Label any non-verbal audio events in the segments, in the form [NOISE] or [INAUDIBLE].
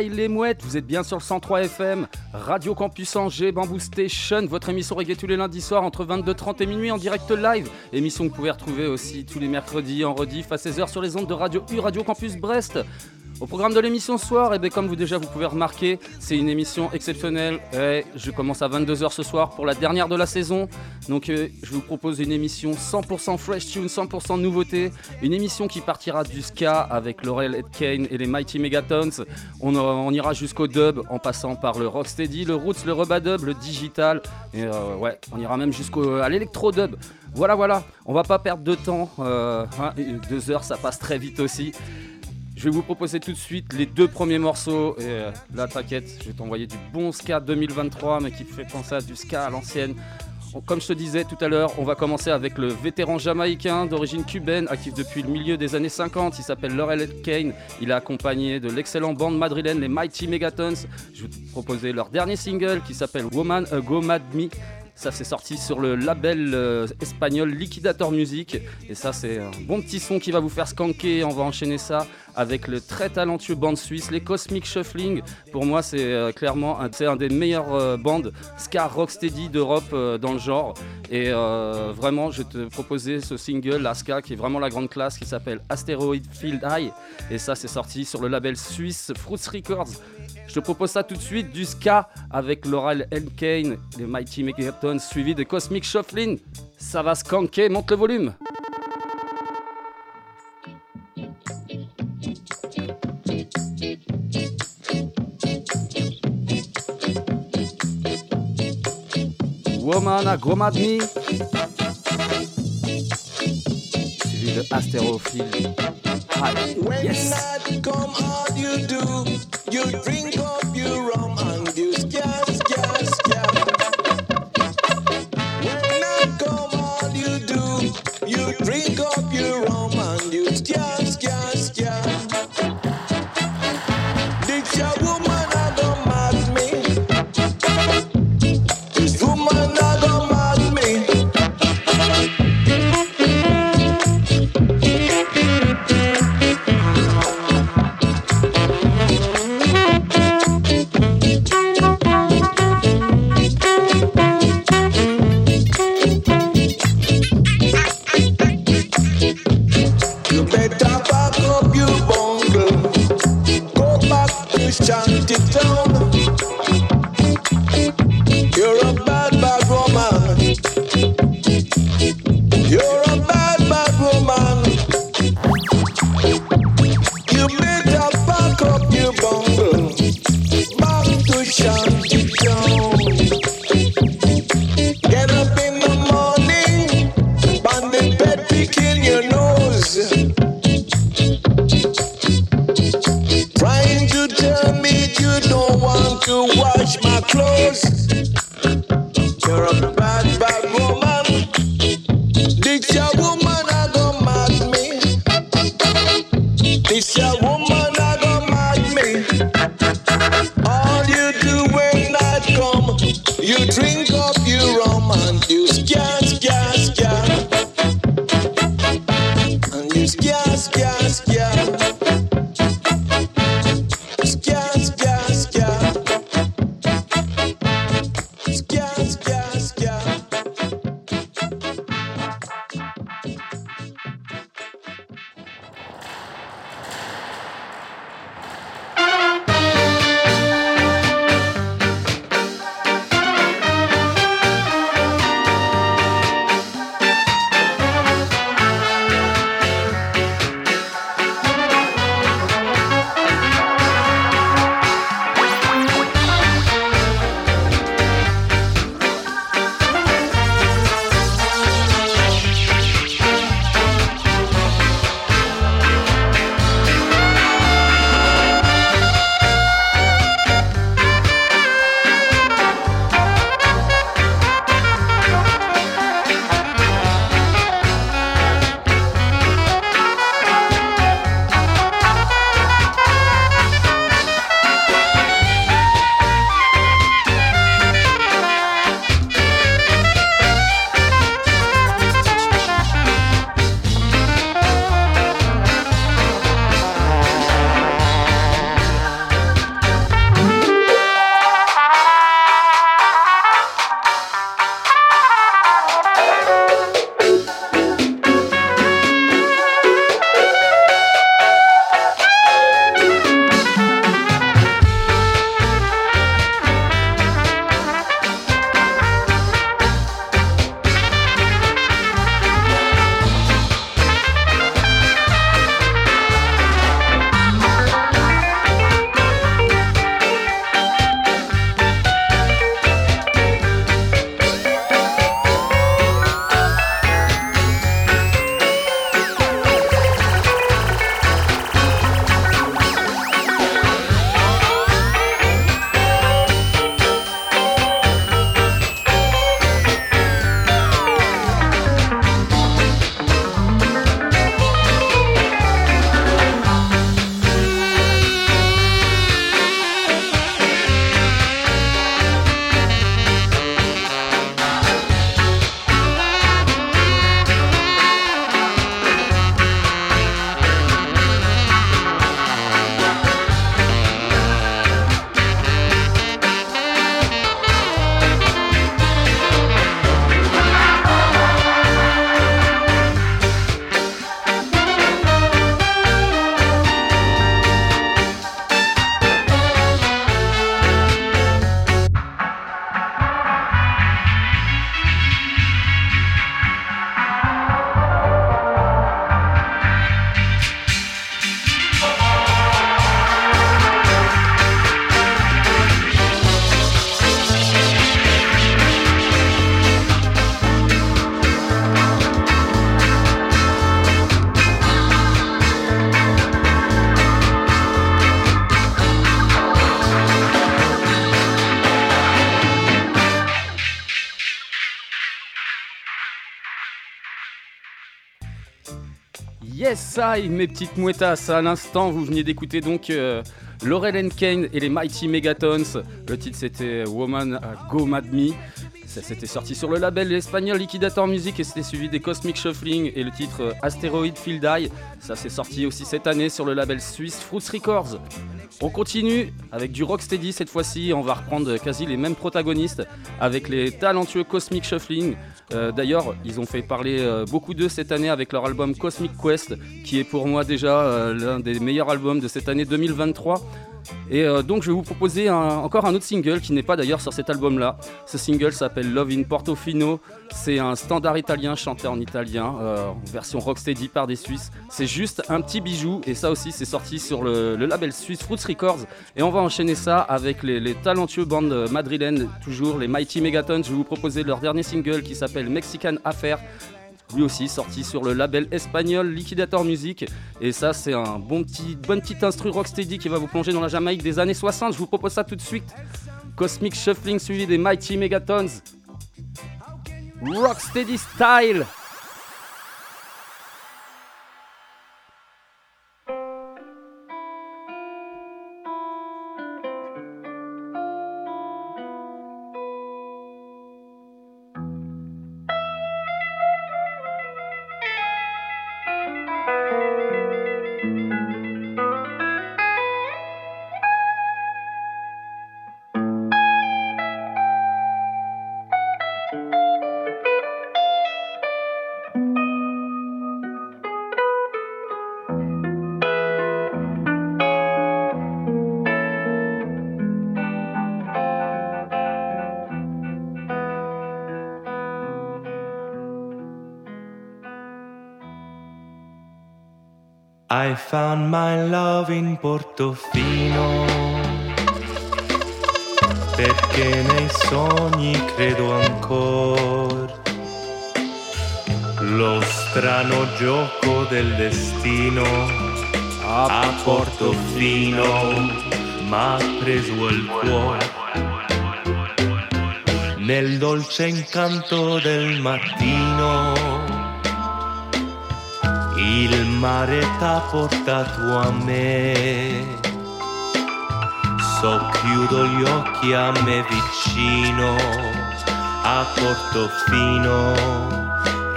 Il est mouettes, vous êtes bien sur le 103 FM, Radio Campus Angers, Bamboo Station, votre émission reggae tous les lundis soirs entre 22h30 et minuit en direct live. Émission que vous pouvez retrouver aussi tous les mercredis en rediff à 16h sur les ondes de Radio U, Radio Campus Brest. Au programme de l'émission ce soir, et bien comme vous déjà vous pouvez remarquer, c'est une émission exceptionnelle. Et je commence à 22h ce soir pour la dernière de la saison. Donc euh, je vous propose une émission 100% fresh tune, 100% nouveauté. Une émission qui partira du ska avec Laurel Kane et les Mighty Megatons. On, euh, ira jusqu'au dub en passant par le rocksteady, le roots, le rubadub, le digital. Et euh, ouais, on ira même jusqu'à l'électro-dub. Voilà, voilà, on va pas perdre de temps. euh, hein, deux heures, ça passe très vite aussi. Je vais vous proposer tout de suite les deux premiers morceaux. Et euh, là, t'inquiète, je vais t'envoyer du bon ska 2023, mais qui fait penser à du ska à l'ancienne. Comme je te disais tout à l'heure, on va commencer avec le vétéran jamaïcain d'origine cubaine, actif depuis le milieu des années 50. Il s'appelle Laurel Kane. Il est accompagné de l'excellent bande madrilène, les Mighty Megatons. Je vais te proposer leur dernier single qui s'appelle Woman A Go Mad Me. Ça, c'est sorti sur le label euh, espagnol Liquidator Music. Et ça, c'est un bon petit son qui va vous faire skanker. On va enchaîner ça avec le très talentueux band suisse, les Cosmic Shuffling. Pour moi, c'est euh, clairement un, des meilleurs euh, bandes ska rocksteady d'Europe dans le genre. Et vraiment, je te proposer ce single, la ska, qui est vraiment la grande classe, qui s'appelle Asteroid Field High. Et ça, c'est sorti sur le label suisse Fruits Records. Je propose ça tout de suite, du avec Laurel L. Kane, les Mighty Megatons, suivi de Cosmic Shuffling. Ça va skanker, monte le volume. Woman me. Suivi de Astérophile. When Yes. night come, all you do, you drink up your you drink Yes, I, mes petites mouettas. À l'instant, vous veniez d'écouter donc euh, Laurel Kane et les Mighty Megatons. Le titre c'était Woman Go Mad Me. Ça s'était sorti sur le label espagnol Liquidator Music et c'était suivi des Cosmic Shuffling et le titre euh, Asteroid Field Eye. Ça s'est sorti aussi cette année sur le label suisse Fruits Records. On continue avec du rocksteady cette fois-ci. On va reprendre quasi les mêmes protagonistes avec les talentueux Cosmic Shuffling. Euh, d'ailleurs, ils ont fait parler euh, beaucoup d'eux cette année avec leur album Cosmic Quest, qui est pour moi déjà euh, l'un des meilleurs albums de cette année 2023. Et donc je vais vous proposer encore un autre single qui n'est pas d'ailleurs sur cet album-là. Ce single s'appelle Love in Portofino. C'est un standard italien chanté en italien, en version rocksteady par des Suisses. C'est juste un petit bijou et ça aussi c'est sorti sur le, label suisse Fruits Records. Et on va enchaîner ça avec les, les talentueux bandes madrilènes, toujours les Mighty Megatons. Je vais vous proposer leur dernier single qui s'appelle Mexican Affair lui aussi sorti sur le label espagnol Liquidator Music. Et ça, c'est un bon petit, bonne instru rocksteady qui va vous plonger dans la Jamaïque des années 60. Je vous propose ça tout de suite. Cosmic Shuffling suivi des Mighty Megatons. Rocksteady Style. I found my love in Portofino, perché nei sogni credo ancora. Lo strano gioco del destino a Portofino m'ha preso il cuore. Nel dolce incanto del mattino il mare t'ha portato a me. Socchiudo gli occhi a me vicino, a Portofino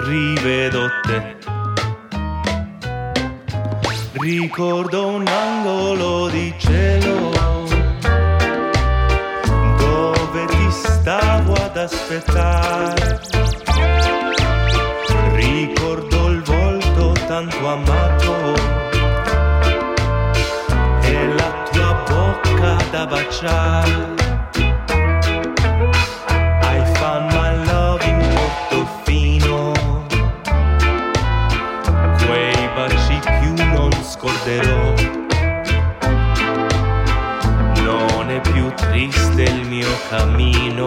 rivedo te. Ricordo un angolo di cielo dove ti stavo ad aspettare. Tanto amato e la tua bocca da baciare. I found my love in quei baci più non scorderò. Non è più triste il mio cammino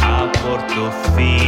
a Portofino.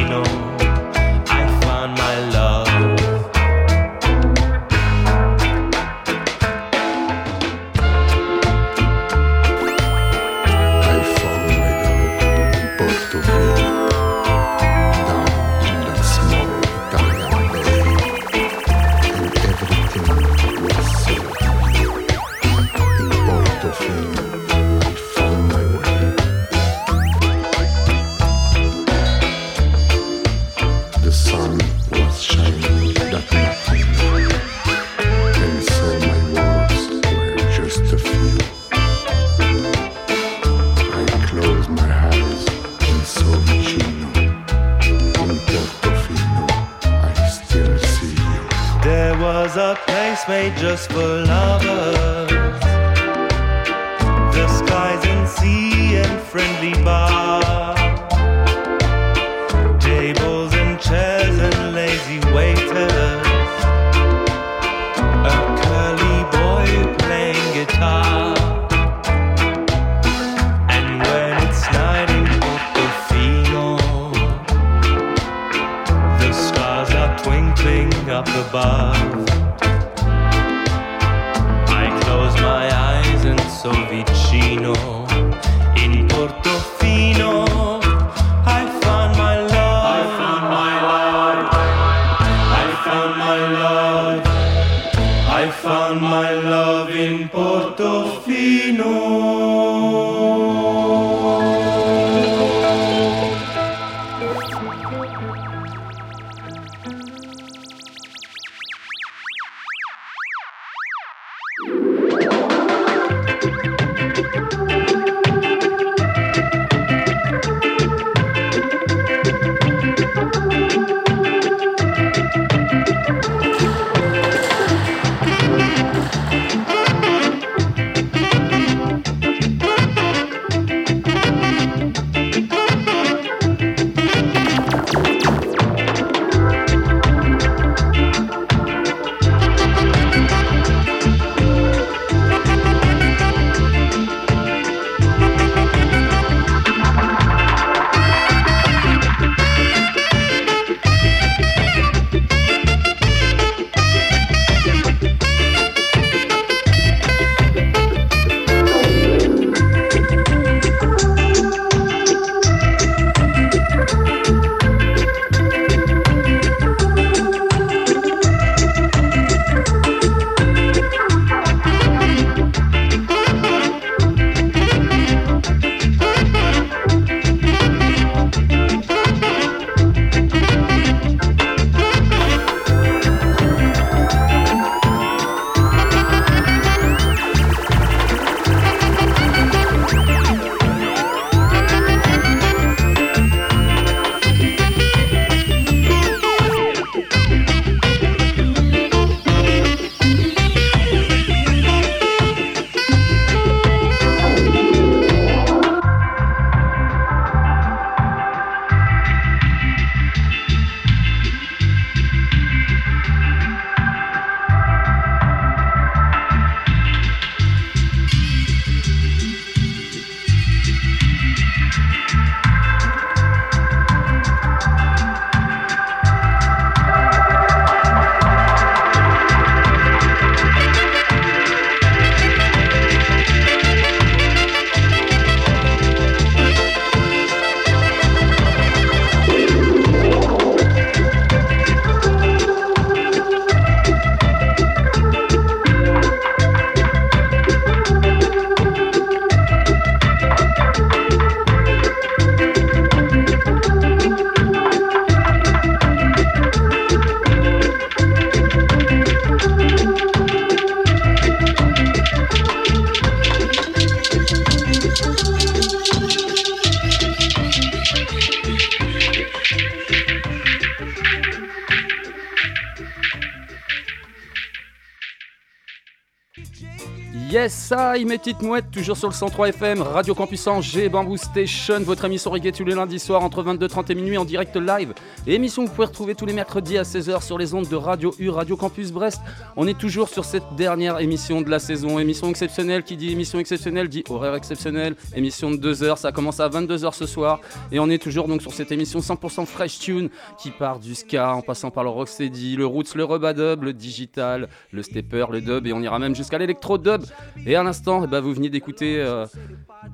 Yes, ça, il met petite mouette, toujours sur le 103 FM, Radio Campus Angers, Bamboo Station, votre émission reggae tous les lundis soirs entre 22h30 et minuit en direct live. Émission que vous pouvez retrouver tous les mercredis à 16h sur les ondes de Radio U, Radio Campus Brest. On est toujours sur cette dernière émission de la saison, émission exceptionnelle qui dit émission exceptionnelle dit horaire exceptionnel, émission de 2h, ça commence à 22h ce soir. Et on est toujours donc sur cette émission 100% fresh tune qui part du ska en passant par le rocksteady, le roots, le rubadub, le digital, le stepper, le dub et on ira même jusqu'à l'électro dub. Et à l'instant, ben, vous venez d'écouter euh,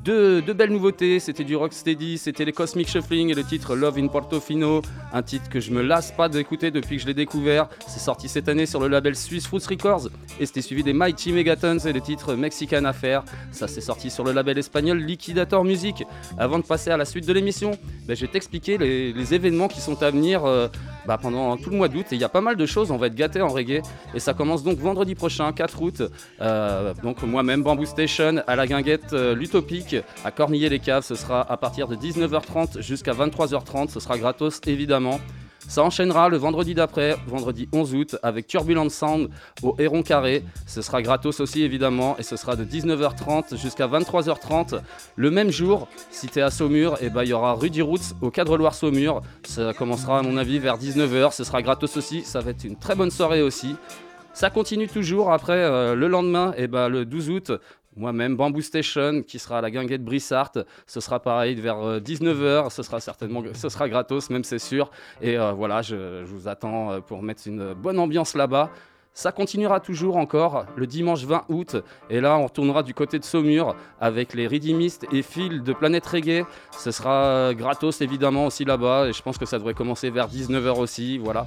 deux, belles nouveautés. C'était du rocksteady, c'était les Cosmic Shuffling et le titre Love in Portofino, un titre que je me lasse pas d'écouter depuis que je l'ai découvert. C'est sorti cette année sur le label Swiss Fruits Records et c'était suivi des Mighty Megatons et le titre Mexican Affair. Ça c'est sorti sur le label espagnol Liquidator Music. Avant de passer à la suite de l'émission, ben, je vais t'expliquer les, les événements qui sont à venir euh, bah, pendant tout le mois d'août et il y a pas mal de choses. On va être gâtés en reggae et ça commence donc vendredi prochain, 4 août. Euh, donc moi-même Bamboo Station à la guinguette euh, l'Utopique à Cornillé-les-Caves. Ce sera à partir de 19h30 jusqu'à 23h30. Ce sera gratos évidemment. Ça enchaînera le vendredi d'après, vendredi 11 août, avec Turbulent Sound au Héron Carré. Ce sera gratos aussi évidemment et ce sera de 19h30 jusqu'à 23h30. Le même jour, si t'es à Saumur, et ben, il y aura Rudy Roots au Cadre Loire Saumur. Ça commencera à mon avis vers 19h. Ce sera gratos aussi. Ça va être une très bonne soirée aussi. Ça continue toujours après euh, le lendemain, et ben, le 12 août. Moi-même, Bamboo Station, qui sera à la guinguette Brissart. Ce sera pareil vers euh, 19h. Ce sera certainement ce sera gratos, même c'est sûr. Et euh, voilà, je, je vous attends euh, pour mettre une bonne ambiance là-bas. Ça continuera toujours encore le dimanche 20 août. Et là, on retournera du côté de Saumur avec les Redeemistes et Phil de Planète Reggae. Ce sera gratos évidemment aussi là-bas. Et je pense que ça devrait commencer vers 19h aussi. Voilà.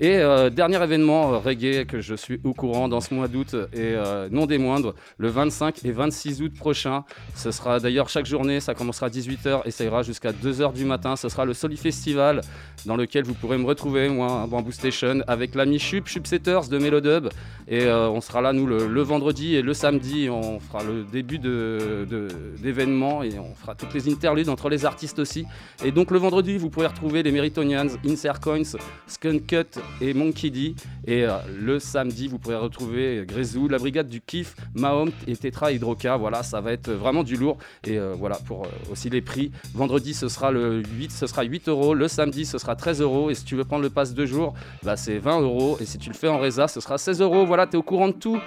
Et euh, dernier événement euh, reggae que je suis au courant dans ce mois d'août et euh, non des moindres, le 25 et 26 août prochain. Ce sera d'ailleurs chaque journée, ça commencera à 18h et ça ira jusqu'à 2h du matin. Ce sera le Soli Festival dans lequel vous pourrez me retrouver, moi, à Bamboo Station, avec l'ami Chup, Chup Setters Melodub. Et euh, on sera là, nous, le, vendredi et le samedi. On fera le début de- de- d'événements et on fera toutes les interludes entre les artistes aussi. Et donc le vendredi, vous pourrez retrouver les Meritonians, Insert Coins, Skunk Cut et Monkey D. Et euh, le samedi, vous pourrez retrouver Grezou, la brigade du Kiff, Mahom et Tetra Hydroca. Voilà, ça va être vraiment du lourd. Et euh, voilà pour aussi les prix. Vendredi, ce sera le 8, ce sera 8 euros. Le samedi, ce sera 13 euros. Et si tu veux prendre le pass deux jours, bah, c'est 20 euros. Et si tu le fais en résa, ce sera 16 euros. Voilà, t'es au courant de tout.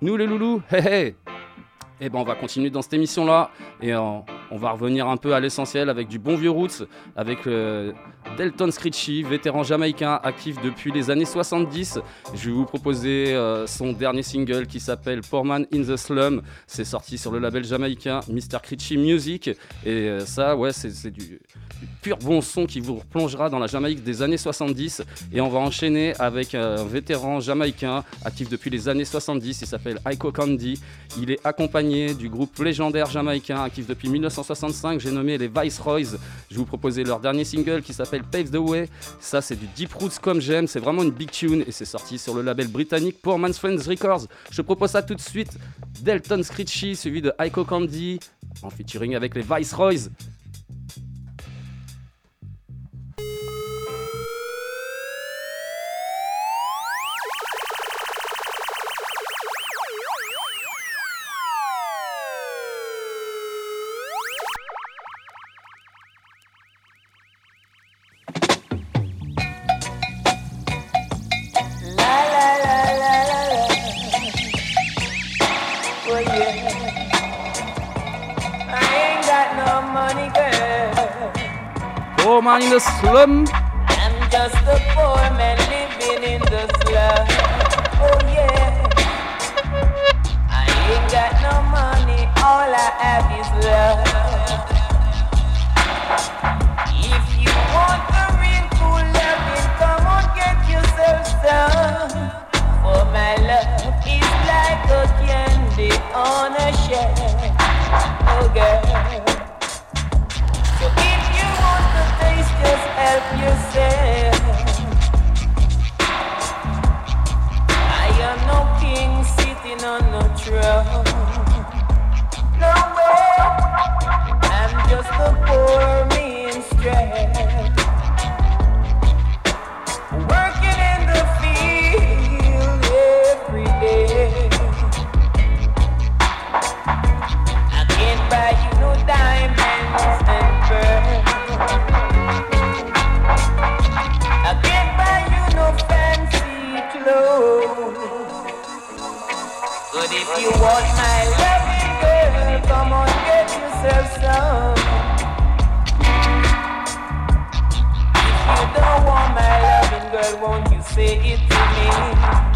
Nous les loulous, hey hey et ben on va continuer dans cette émission là et euh, on va revenir un peu à l'essentiel avec du bon vieux roots avec euh, Delton Scritchy, vétéran jamaïcain actif depuis les années 70. Je vais vous proposer euh, son dernier single qui s'appelle Poor Man in the Slum. C'est sorti sur le label jamaïcain Mr. Critchy Music et euh, ça ouais c'est du, pur bon son qui vous replongera dans la Jamaïque des années 70 et on va enchaîner avec un vétéran jamaïcain actif depuis les années 70. Il s'appelle Aiko Candy. Il est accompagné du groupe légendaire jamaïcain actif depuis 1965. J'ai nommé les Viceroys. Je vais vous proposer leur dernier single qui s'appelle Pave the Way. Ça, c'est du Deep Roots comme j'aime. C'est vraiment une big tune et c'est sorti sur le label britannique Poor Man's Friends Records. Je propose ça tout de suite. Delton Scritchy, suivi de Aiko Candy en featuring avec les Viceroys. Man in the Slum. I'm just a poor man living in the slum. Oh yeah. I ain't got no money, all I have is love. If you want a real cool loving, come on, get yourself some. For my love is like a candy on a shelf. Oh girl. I am no king sitting on no throne. No way, I'm just a poor minstrel. Working But if you want my loving girl, come on, get yourself some. If you don't want my loving girl, won't you say it to me?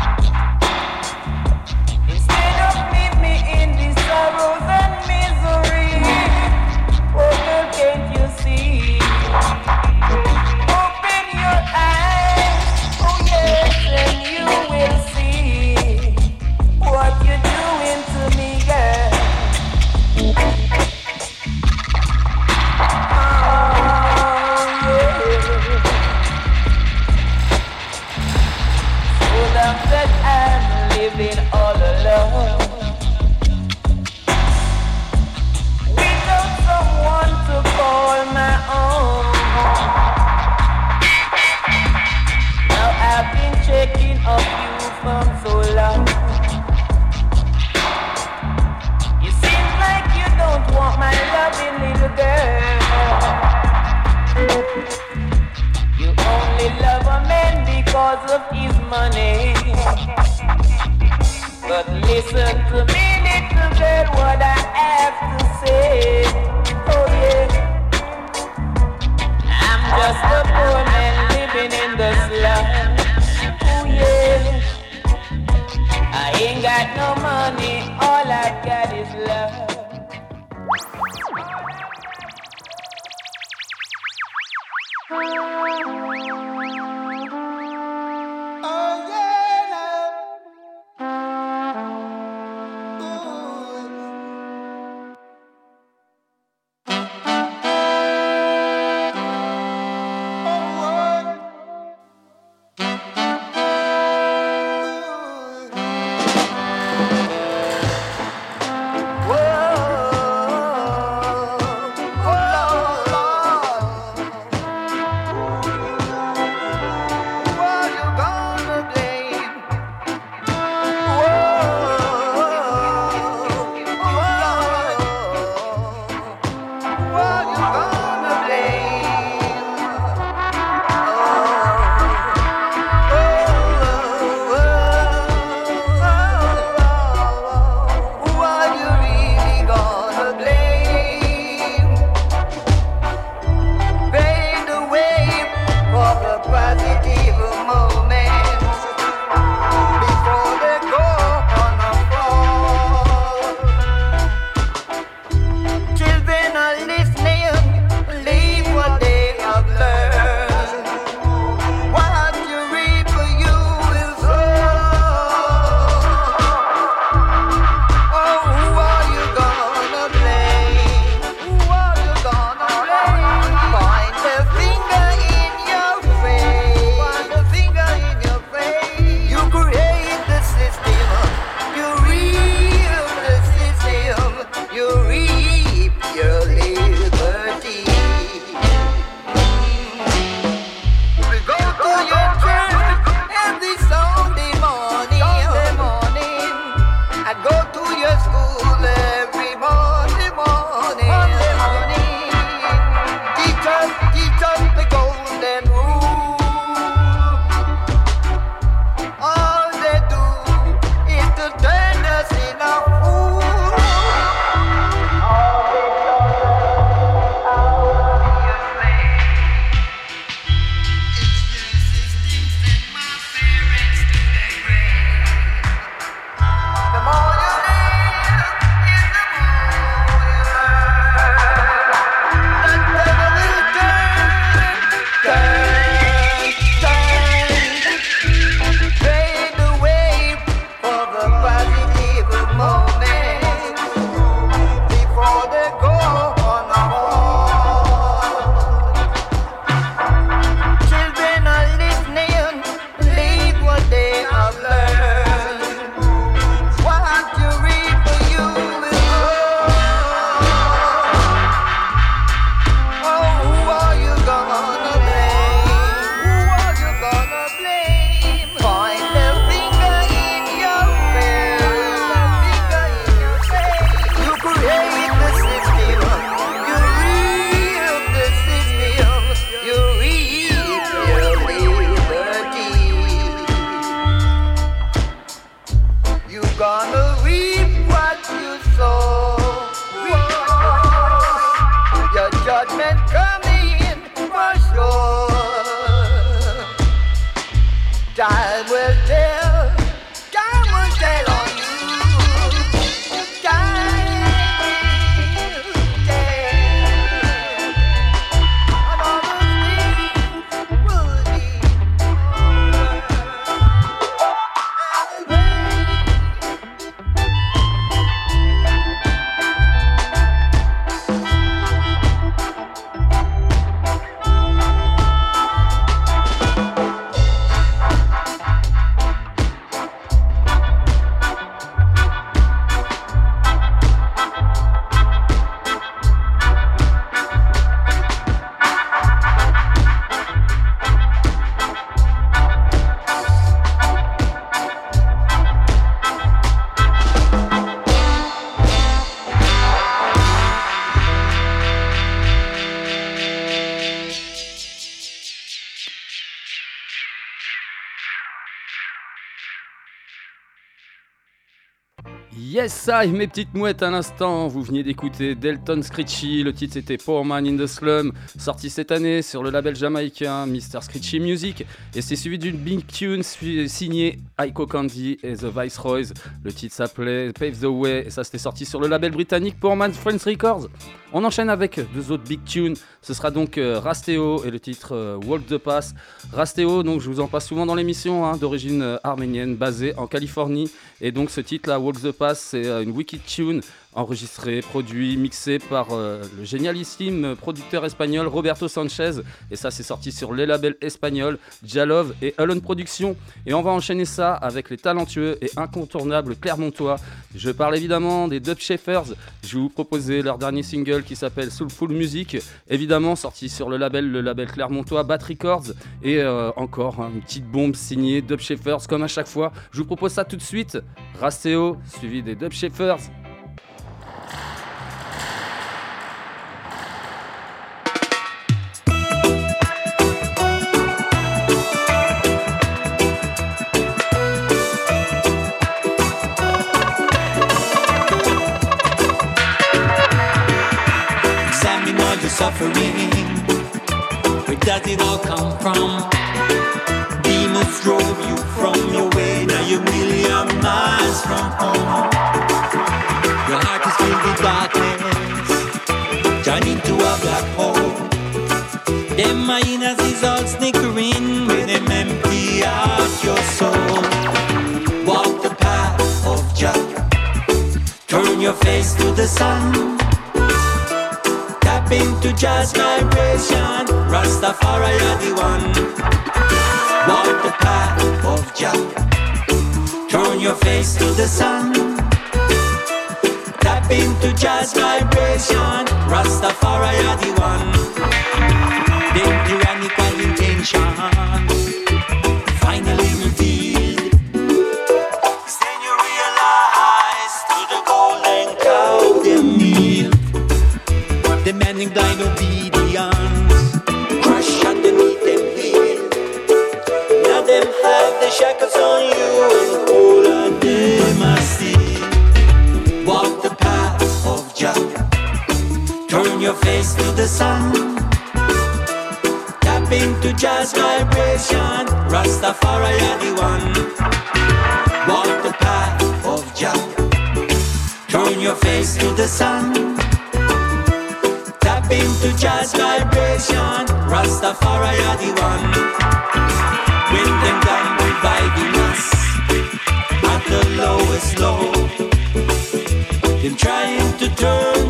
Gonna reap what you sow. Your judgment coming for sure. Time will tell. Yes, I, mes petites mouettes à l'instant. Vous veniez d'écouter Delton Screechy. Le titre c'était Poor Man in the Slum, sorti cette année sur le label jamaïcain Mr. Screechy Music. Et c'est suivi d'une big tune signée Aiko Candy et The Viceroys. Le titre s'appelait Pave the Way et ça c'était sorti sur le label britannique Poor Man Friends Records. On enchaîne avec deux autres big tunes. Ce sera donc euh, Rasteo et le titre euh, Walk the Pass. Rasteo, donc je vous en passe souvent dans l'émission, hein, d'origine euh, arménienne, basée en Californie. Et donc ce titre-là, Walk the Pass, euh, une wicked tune enregistré, produit, mixé par euh, le génialissime producteur espagnol Roberto Sanchez. Et ça, c'est sorti sur les labels espagnols Jalove et Alone Productions. Et on va enchaîner ça avec les talentueux et incontournables Clermontois. Je parle évidemment des Dub Shepherds. Je vais vous proposer leur dernier single qui s'appelle Soulful Music. Évidemment, sorti sur le label, le label Clermontois Bat Records. Et euh, encore une petite bombe signée Dub Shepherds, comme à chaque fois. Je vous propose ça tout de suite. Rasteo, suivi des Dub Shepherds. Suffering. Where does it all come from? Demons drove you from your way. Now you're a million miles from home. Your heart is filled with darkness. Turn into a black hole. Them hyenas is all snickering when them empty out your soul. Walk the path of Jah. Turn your face to the sun. Tap into jazz vibration. Rastafari are the one. Walk the path of Jah. Turn your face to the sun. Tap into jazz vibration. Rastafari are the one. Them tyrannical intentions finally revealed. Blind obedience. Crush underneath them heel. Now them have the shackles on you and all of them are still. Walk the path of Jah. Turn your face to the sun. Tap into jazz vibration. Rastafari are the one. Walk the path of Jah. Turn your face to the sun. Tap into jazz vibration. Rastafari are the one. When them done reviving us at the lowest low, them trying to turn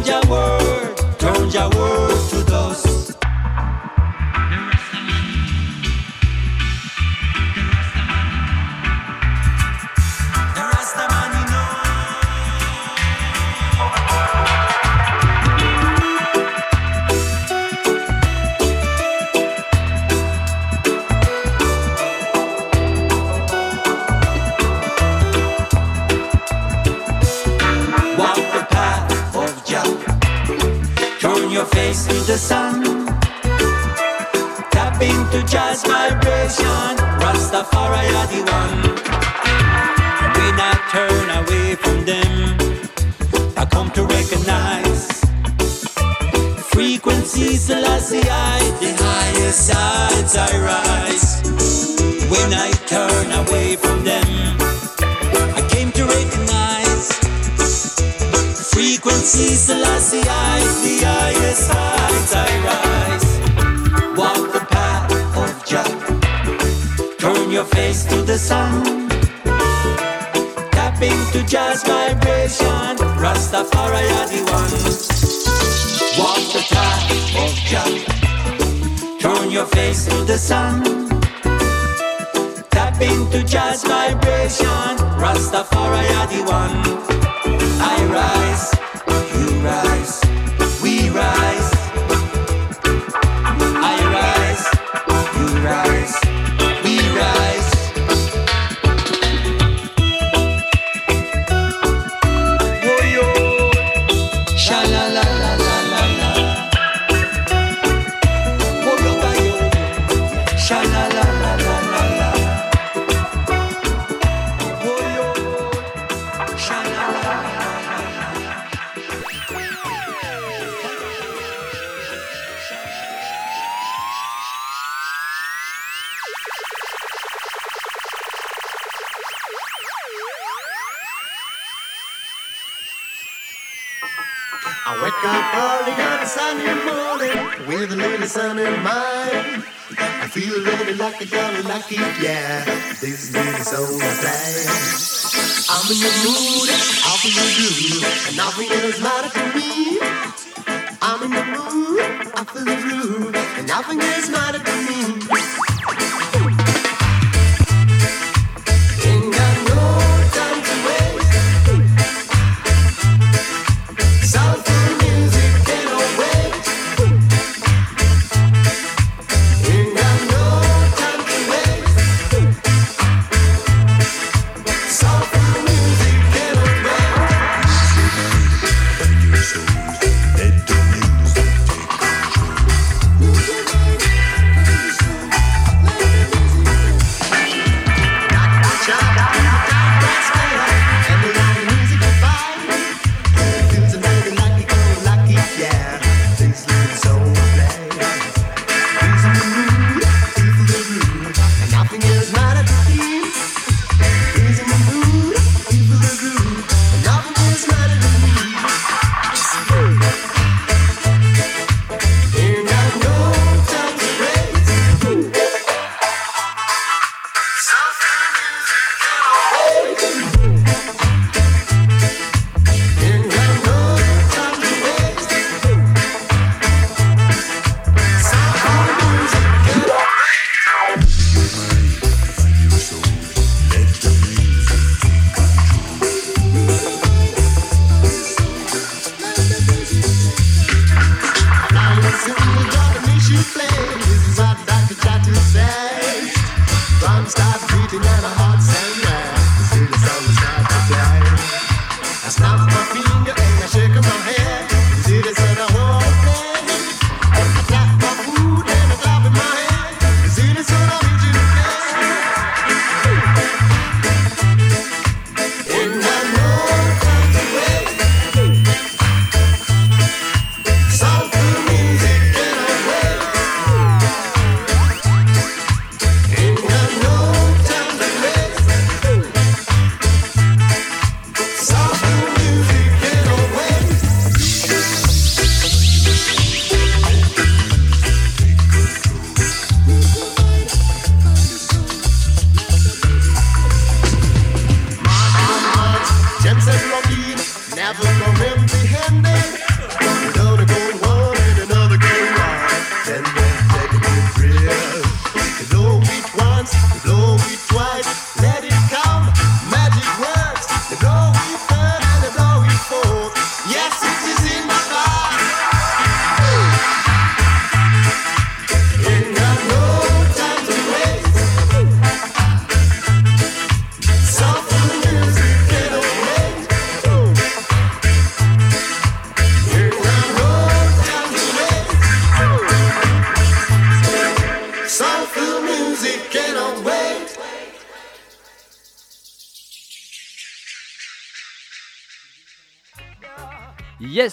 Yeah.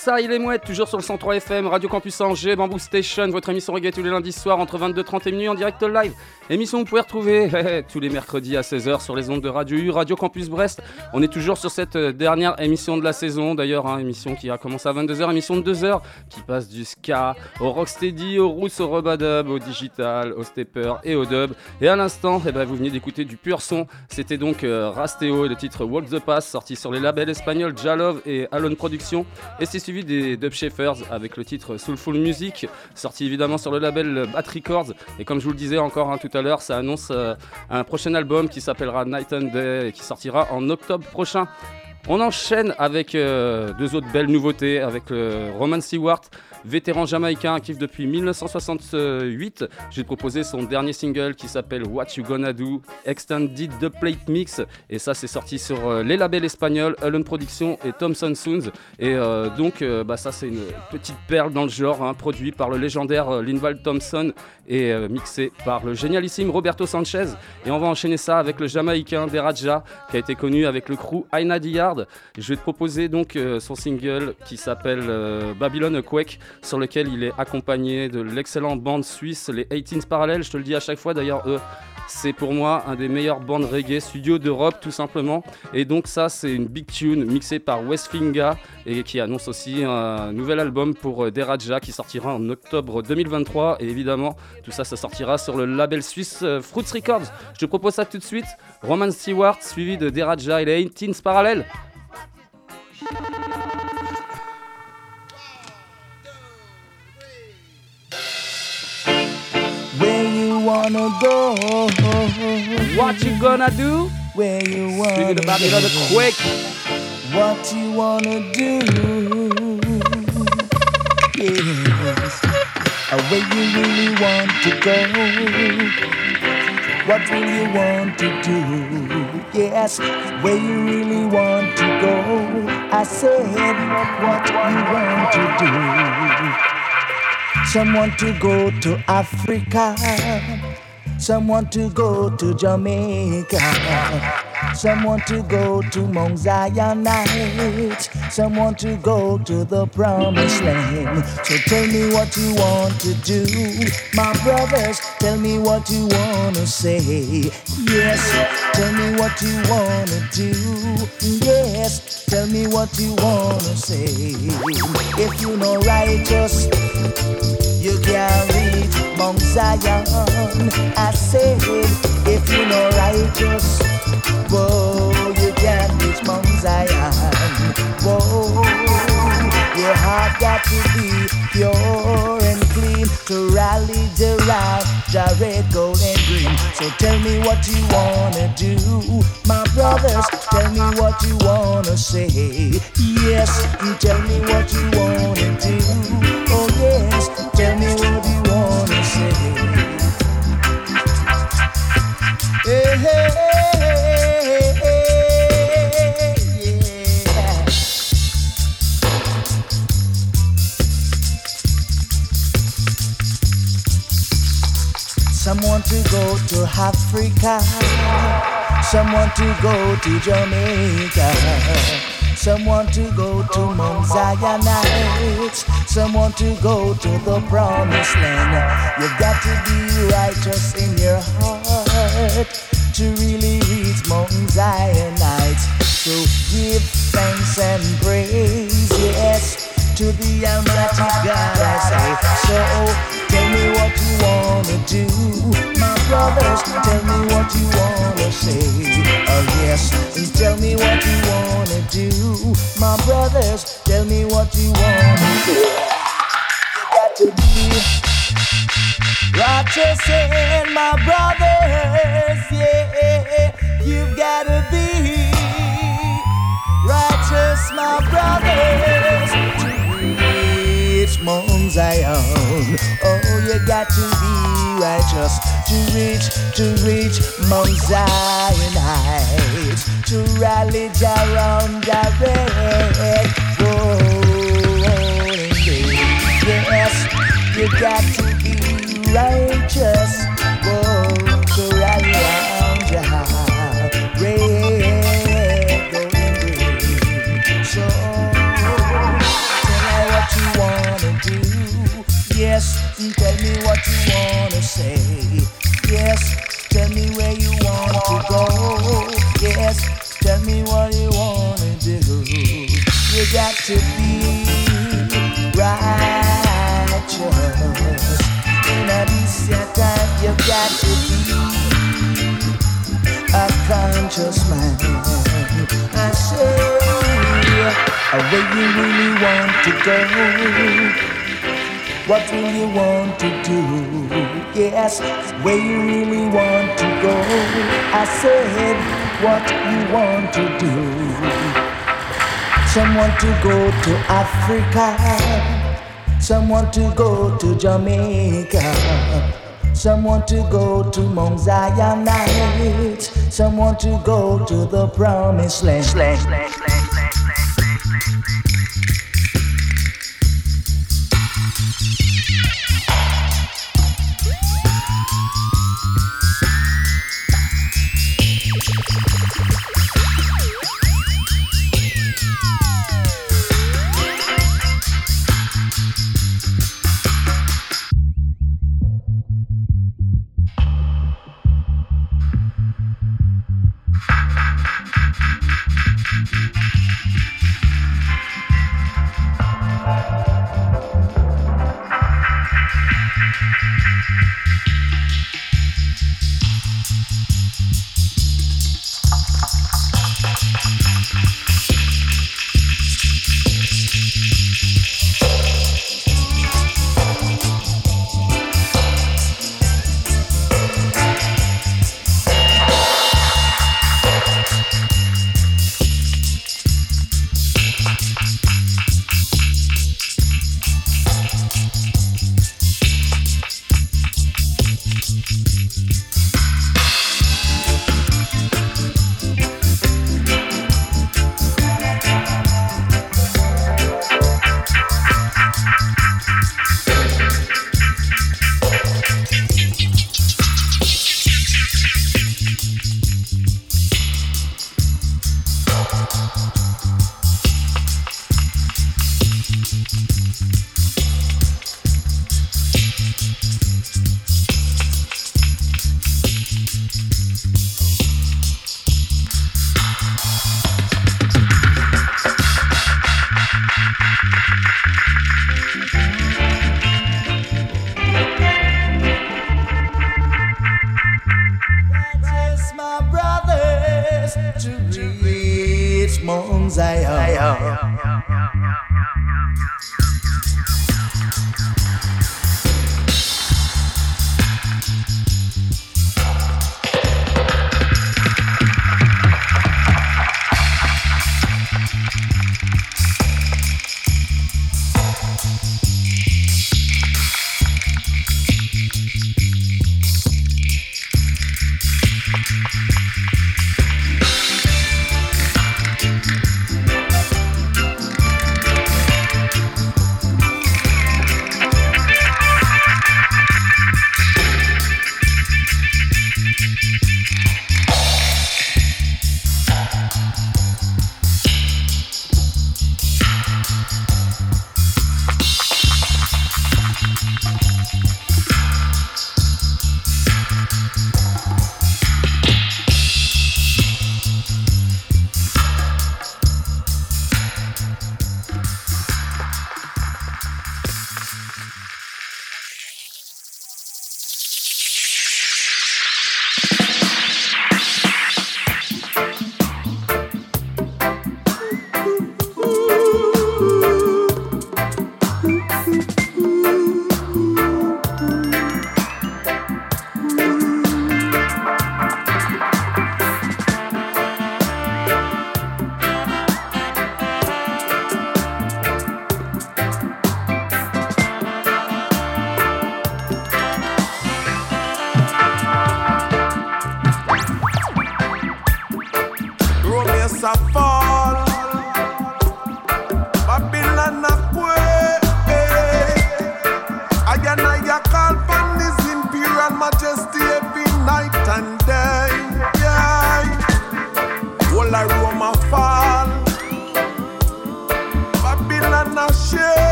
Ça, il est mouette, toujours sur le 103 FM, Radio Campus Angers, Bamboo Station, votre émission reggae tous les lundis soirs entre 22h30 et minuit en direct live. Émission que vous pouvez retrouver [LAUGHS] tous les mercredis à 16h sur les ondes de Radio U, Radio Campus Brest. On est toujours sur cette euh, dernière émission de la saison, d'ailleurs, hein, émission qui a commencé à 22h, émission de 2h, qui passe du ska au rocksteady, au roots, au rubadub, au digital, au stepper et au dub. Et à l'instant, eh ben, vous venez d'écouter du pur son. C'était donc euh, Rasteo et le titre Walk the Pass, sorti sur les labels espagnols Jalove et Alone Productions. Et c'est suivi des Dub avec le titre Soulful Music, sorti évidemment sur le label Bat Records. Et comme je vous le disais encore hein, tout à l'heure, ça annonce euh, un prochain album qui s'appellera Night and Day et qui sortira en octobre prochain. On enchaîne avec euh, deux autres belles nouveautés, avec Roman Stewart, vétéran jamaïcain actif depuis 1968. J'ai proposé son dernier single qui s'appelle What You Gonna Do, Extended The Plate Mix. Et ça, c'est sorti sur euh, les labels espagnols Alone Productions et Thompson Soons. Et euh, donc, euh, bah, ça, c'est une petite perle dans le genre, hein, produit par le légendaire Linval Thompson et mixé par le génialissime Roberto Sanchez. Et on va enchaîner ça avec le jamaïcain Deraja, qui a été connu avec le crew Aina Yard. Je vais te proposer donc son single qui s'appelle Babylon Quake, sur lequel il est accompagné de l'excellent band suisse, les 18s Parallels. Je te le dis à chaque fois, d'ailleurs, eux, c'est pour moi un des meilleurs bands reggae studio d'Europe, tout simplement. Et donc, ça, c'est une big tune mixée par Westfinga et qui annonce aussi un nouvel album pour euh, Deraja qui sortira en octobre 2023. Et évidemment, tout ça, ça sortira sur le label suisse euh, Fruits Records. Je te propose ça tout de suite. Roman Stewart, suivi de Deraja et les 18s Parallels. Wanna go? What you gonna do? Where you wanna de Babylon go? Quake. What you wanna do? Yes. Where you really want to go? What will you want to do? Yes, where you really want to go? I said, what you want to do? Some want to go to Africa. Some want to go to Jamaica. Some want to go to Mount Zion Heights. Some want to go to the promised land. So tell me what you want to do. My brothers, tell me what you want to say. Yes, tell me what you want to do. Yes, tell me what you want to say. If you know righteous, you can reach Mount Zion. I said, if you know righteous, whoa, you can reach Mount Zion. Whoa, your heart got to be pure and clean to rally the around Jared Gold and Green. So tell me what you wanna do, my brothers. Tell me what you wanna say. Yes, you tell me what you wanna do. Someone to go to Africa. Someone to go to Jamaica. Some want to go to Mount Zion Heights. Some want to go to the promised land. You've got to be righteous in your heart to really reach Mount Zion Heights. So give thanks and praise, yes, to the Almighty God. I say, so tell me what you wanna do, my brothers. Tell me what you wanna say. Oh yes, and tell me what you wanna do, my brothers. Tell me what you wanna do. You got to be righteous in my brothers. Yeah, you've gotta be righteous, my brothers. Zion. Oh, you got to be righteous to reach, to reach Mount Zion Heights. To rally around. Rolling day. Yes, you got to be righteous. What you wanna say. Yes, tell me where you want to go. Yes, tell me what you wanna do. You got to be righteous. In a decent time, you got to be a conscious man. I say, where you really want to go. What will you want to do? Yes, where you really want to go. I said, what you want to do. Someone to go to Africa. Someone to go to Jamaica. Someone to go to Mount Zion night. Someone to go to the promised land. Thank you.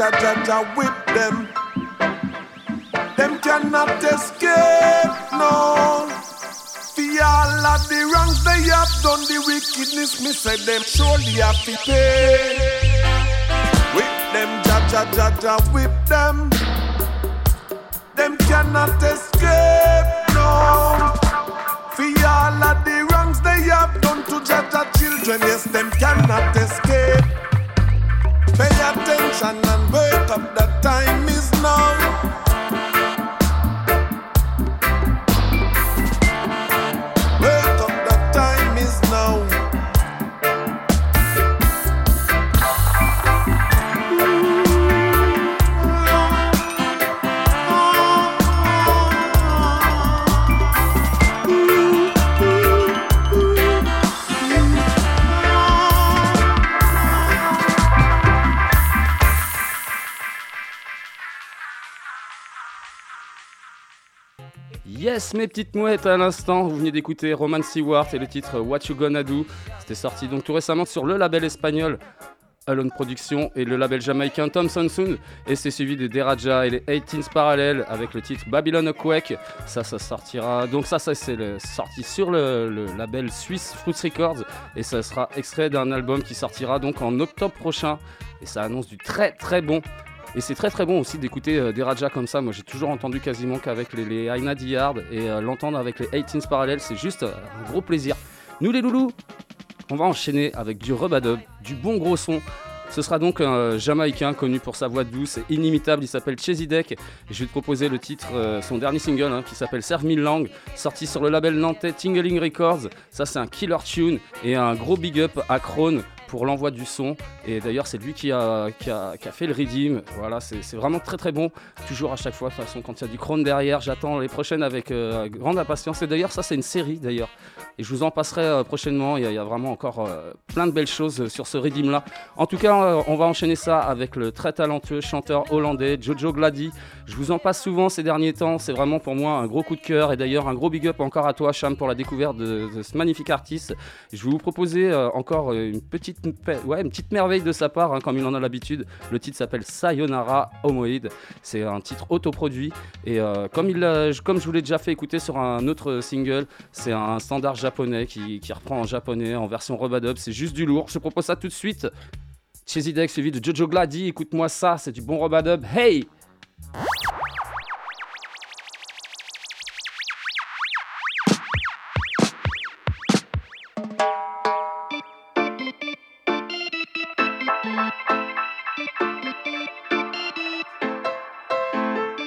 Them, ja ja ja ja, whip them. Them cannot escape, no. For all of the wrongs they have done, the wickedness, me say them surely have to pay. Whip them, ja ja ja ja, whip them. Them cannot escape, no. For all of the wrongs they have done to Jaja children, yes, them cannot escape. Pay attention and wake up, the time is now. Mes petites mouettes, à l'instant, vous venez d'écouter Roman Stewart et le titre What You Gonna Do. C'était sorti donc tout récemment sur le label espagnol Alone Productions et le label jamaïcain Thompson Sound. Et c'est suivi des Deraja et les 18s parallèles avec le titre Babylon Quake. Ça, ça sortira. Donc, ça, ça c'est sorti sur le, le label suisse Fruits Records. Et ça sera extrait d'un album qui sortira donc en octobre prochain. Et ça annonce du très très bon. Et c'est très très bon aussi d'écouter euh, des Raja comme ça. Moi j'ai toujours entendu quasiment qu'avec les, les Aina Diard et euh, l'entendre avec les 18s parallèles, c'est juste euh, un gros plaisir. Nous les loulous, on va enchaîner avec du rubadub, du bon gros son. Ce sera donc un Jamaïcain connu pour sa voix douce et inimitable. Il s'appelle Chesidek. Je vais te proposer le titre, son dernier single hein, qui s'appelle Serve Mille Langues, sorti sur le label nantais Tingling Records. Ça, c'est un killer tune et un gros big up à Krone pour l'envoi du son. Et d'ailleurs, c'est lui qui a, qui, a, fait le redeem. Voilà, c'est vraiment très très bon. Toujours à chaque fois, de toute façon, quand il y a du Krone derrière, j'attends les prochaines avec euh, grande impatience. Et d'ailleurs, ça, c'est une série d'ailleurs. Et je vous en passerai euh, prochainement. Il y, a, vraiment encore euh, plein de belles choses sur ce redeem là. En tout cas, on va enchaîner ça avec le très talentueux chanteur hollandais Jojo Glady. Je vous en passe souvent ces derniers temps. C'est vraiment pour moi un gros coup de cœur. Et d'ailleurs, un gros big up encore à toi, Cham, pour la découverte de, ce magnifique artiste. Je vais vous proposer euh, encore euh, une petite, merveille de sa part, hein, comme il en a l'habitude. Le titre s'appelle Sayonara Homoid. C'est un titre autoproduit. Et euh, comme, je vous l'ai déjà fait écouter sur un autre single, c'est un standard japonais qui, qui reprend en japonais en version rubadub. C'est juste du lourd. Je propose ça tout de suite. Chesidek suivi de Jojo Glady. Écoute-moi ça, c'est du bon rubadub. Hey!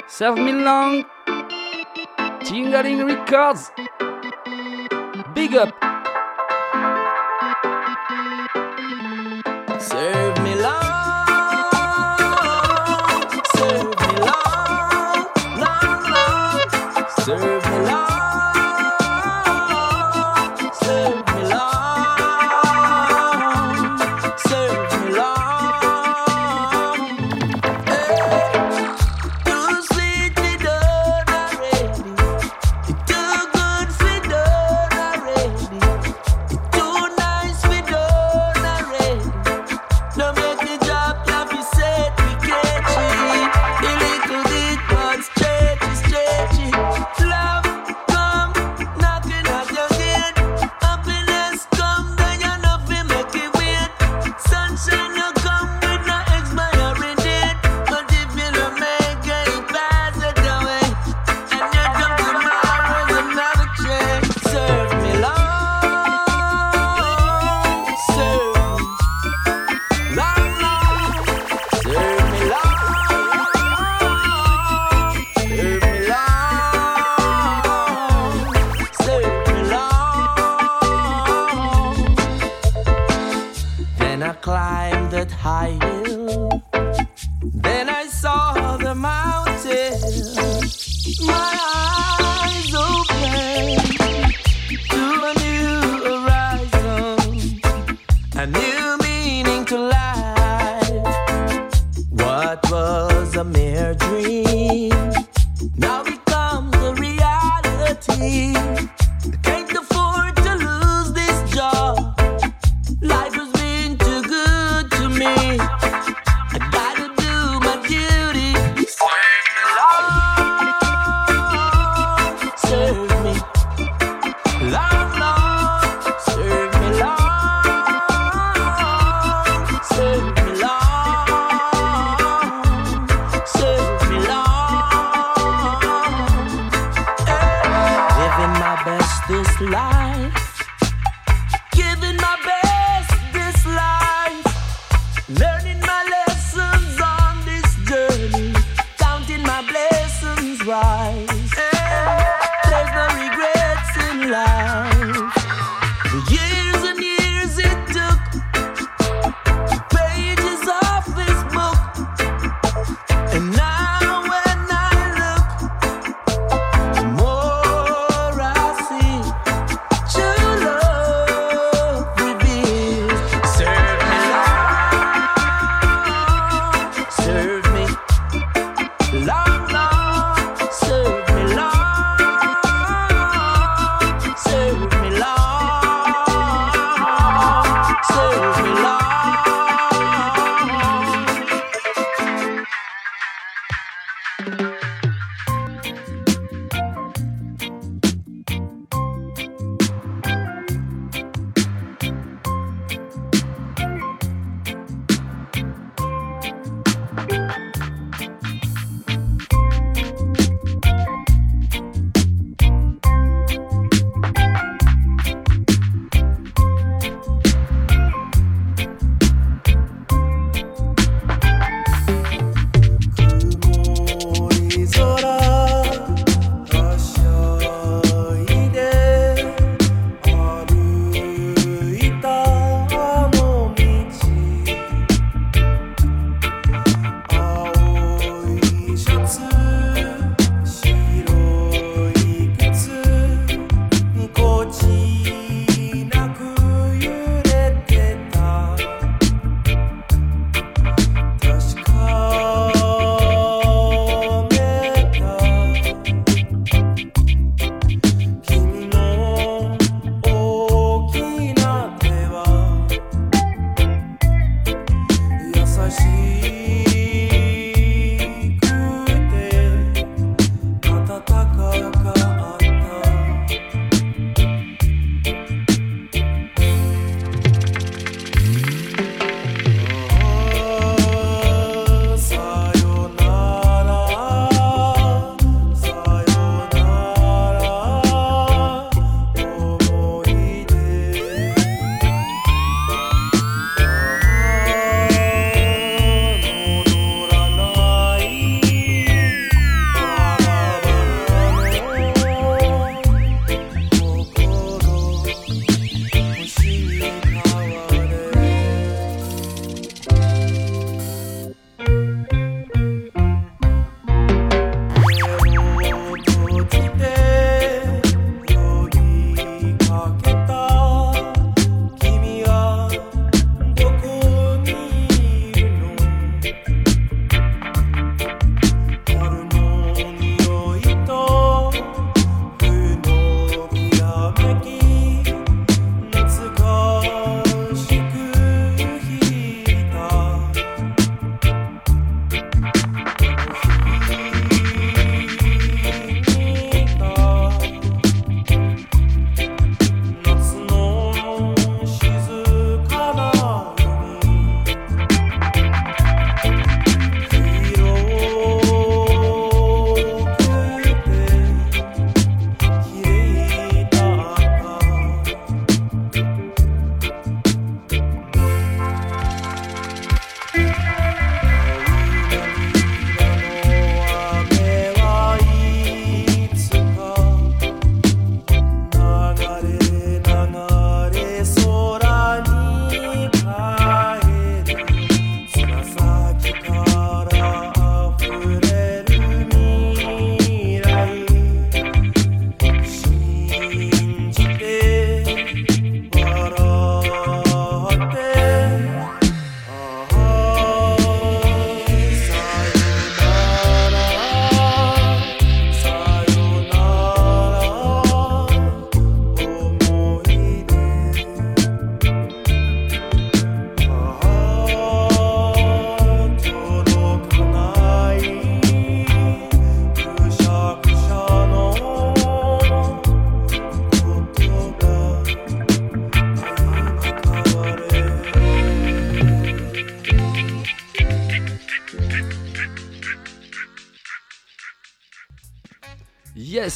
Serve me long. Tingling Records. Big up.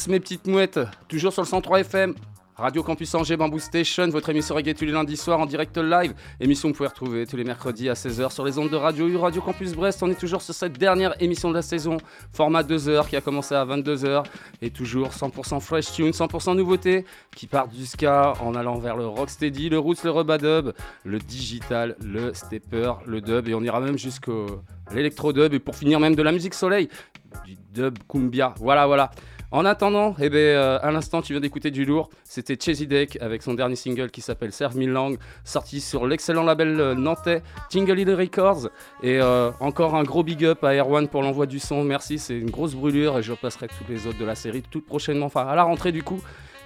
Mes petites mouettes, toujours sur le 103 FM. Radio Campus Angers Bamboo Station, votre émission reggae tous les lundis soirs en direct live. Émission que vous pouvez retrouver tous les mercredis à 16h sur les ondes de Radio U, Radio Campus Brest. On est toujours sur cette dernière émission de la saison, format 2h qui a commencé à 22h. Et toujours 100% fresh tune, 100% nouveauté qui part du ska en allant vers le rocksteady, le roots, le rubadub, le digital, le stepper, le dub. Et on ira même jusqu'au l'électro-dub. Et pour finir, même de la musique soleil, du dub cumbia. Voilà, voilà. En attendant, eh ben, euh, à l'instant, tu viens d'écouter du lourd. C'était Chesy Deck avec son dernier single qui s'appelle Serve Me Lang, sorti sur l'excellent label euh, nantais Tingle Hill Records. Et euh, encore un gros big up à Erwan pour l'envoi du son. Merci, c'est une grosse brûlure et je repasserai tous les autres de la série tout prochainement, enfin à la rentrée du coup.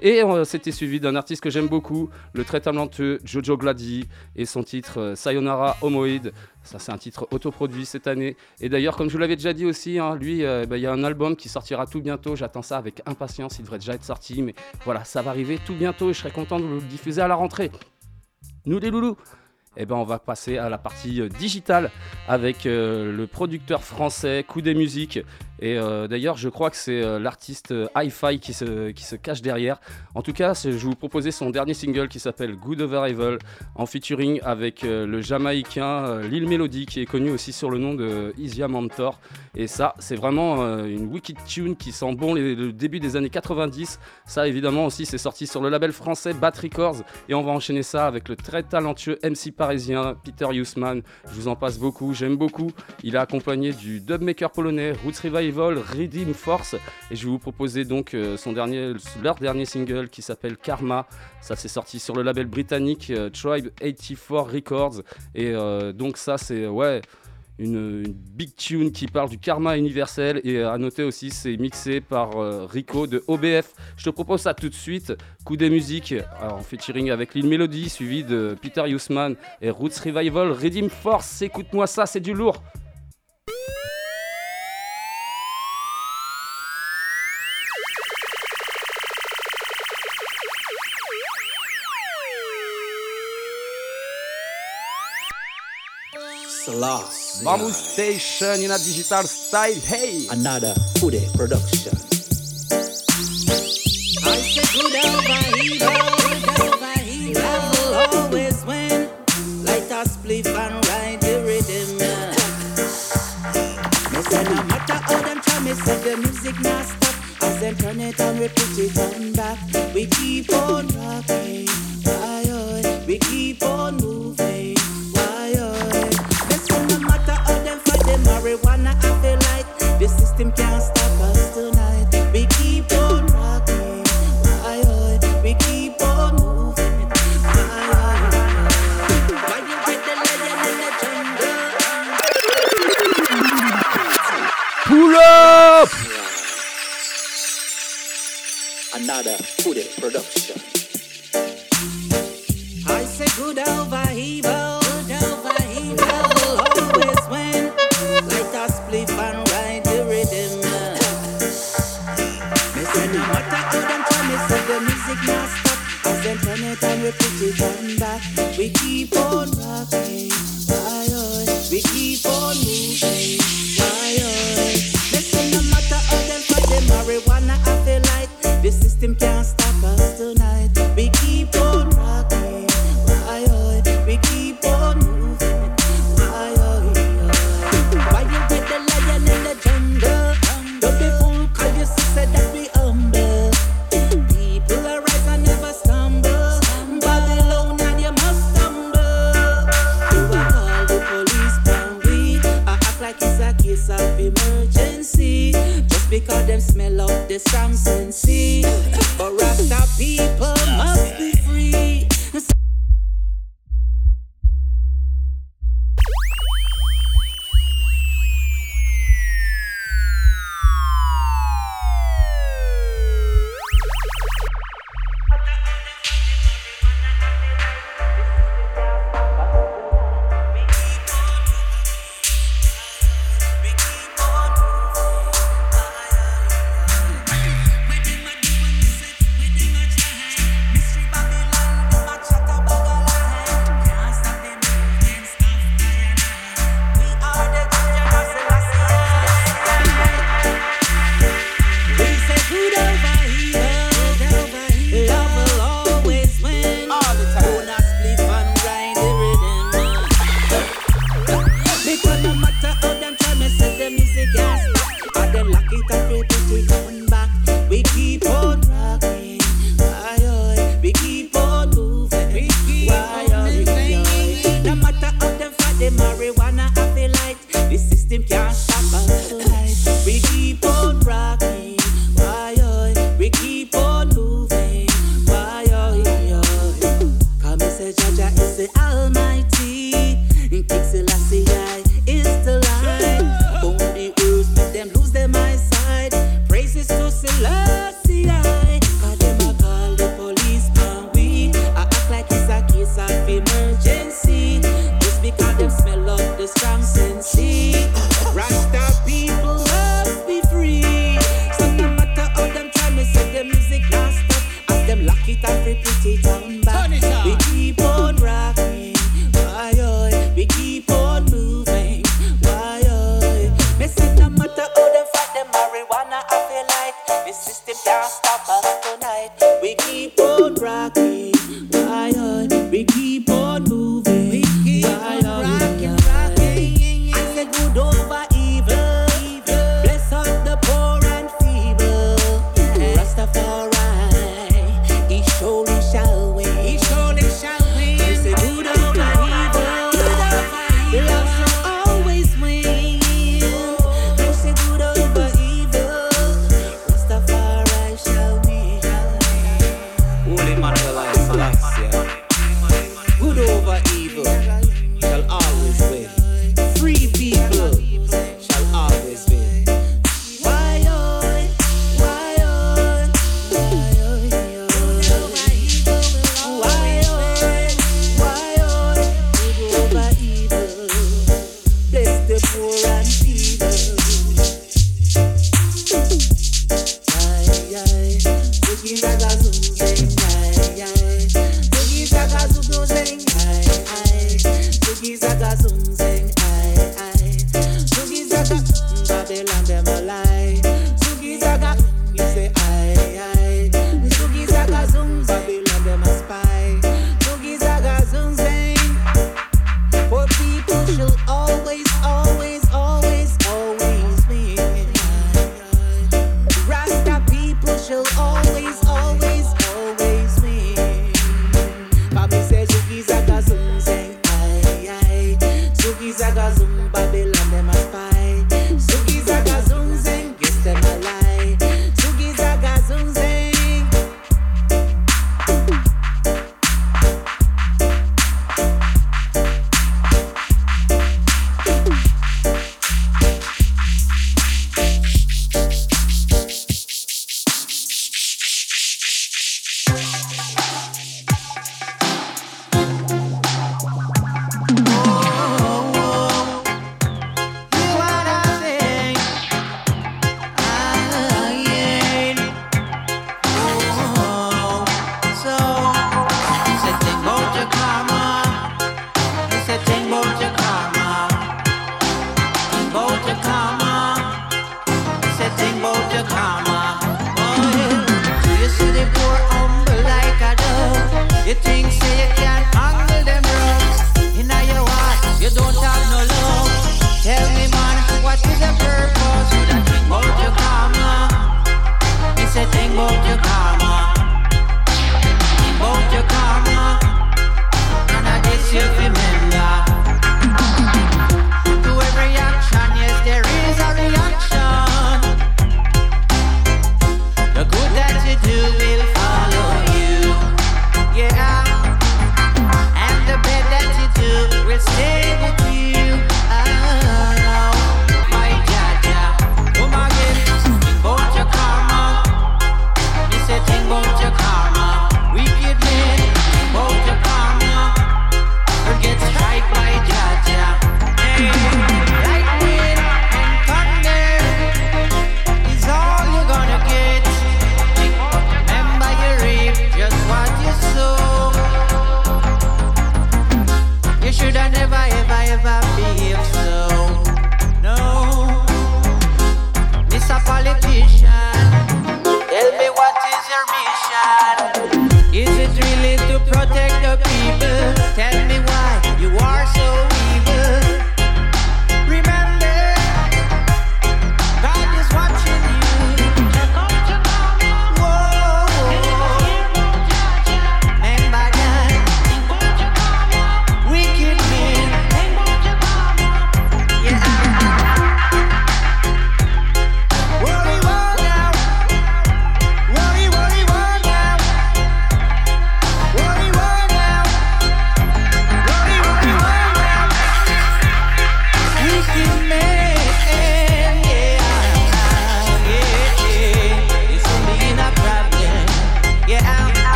Et euh, c'était suivi d'un artiste que j'aime beaucoup, le très talentueux Jojo Glady, et son titre euh, Sayonara Homoid. Ça, c'est un titre autoproduit cette année. Et d'ailleurs, comme je vous l'avais déjà dit aussi, hein, lui, euh, bah, il y a un album qui sortira tout bientôt. J'attends ça avec impatience. Il devrait déjà être sorti, mais voilà, ça va arriver tout bientôt et je serai content de vous le diffuser à la rentrée. Nous, les loulous eh ben, on va passer à la partie digitale avec le producteur français Coup des Musiques. Et euh, d'ailleurs, je crois que c'est euh, l'artiste euh, Hi-Fi qui se, cache derrière. En tout cas, je vous proposer son dernier single qui s'appelle Good Over Evil en featuring avec le Jamaïcain Lil Melody qui est connu aussi sur le nom de Isia Mentor. Et ça, c'est vraiment une wicked tune qui sent bon les- le début des années 90. Ça, évidemment, aussi, c'est sorti sur le label français Bat Records. Et on va enchaîner ça avec le très talentueux MC parisien Peter Hussman. Je vous en passe beaucoup, j'aime beaucoup. Il a accompagné du dubmaker polonais Roots Revival, Redeem Force. Et je vais vous proposer donc euh, son dernier, leur dernier single qui s'appelle Karma. Ça, c'est sorti sur le label britannique euh, Tribe 84 Records. Et euh, donc, ça, c'est ouais une, big tune qui parle du karma universel et à noter aussi c'est mixé par Rico de OBF. Je te propose ça tout de suite. Coup des musiques en featuring avec Lil Melody suivi de Peter Hussman et Roots Revival Redeem Force. Écoute-moi ça, c'est du lourd. Sloss. Bamboo Station in a digital style. Hey! Another Fude production.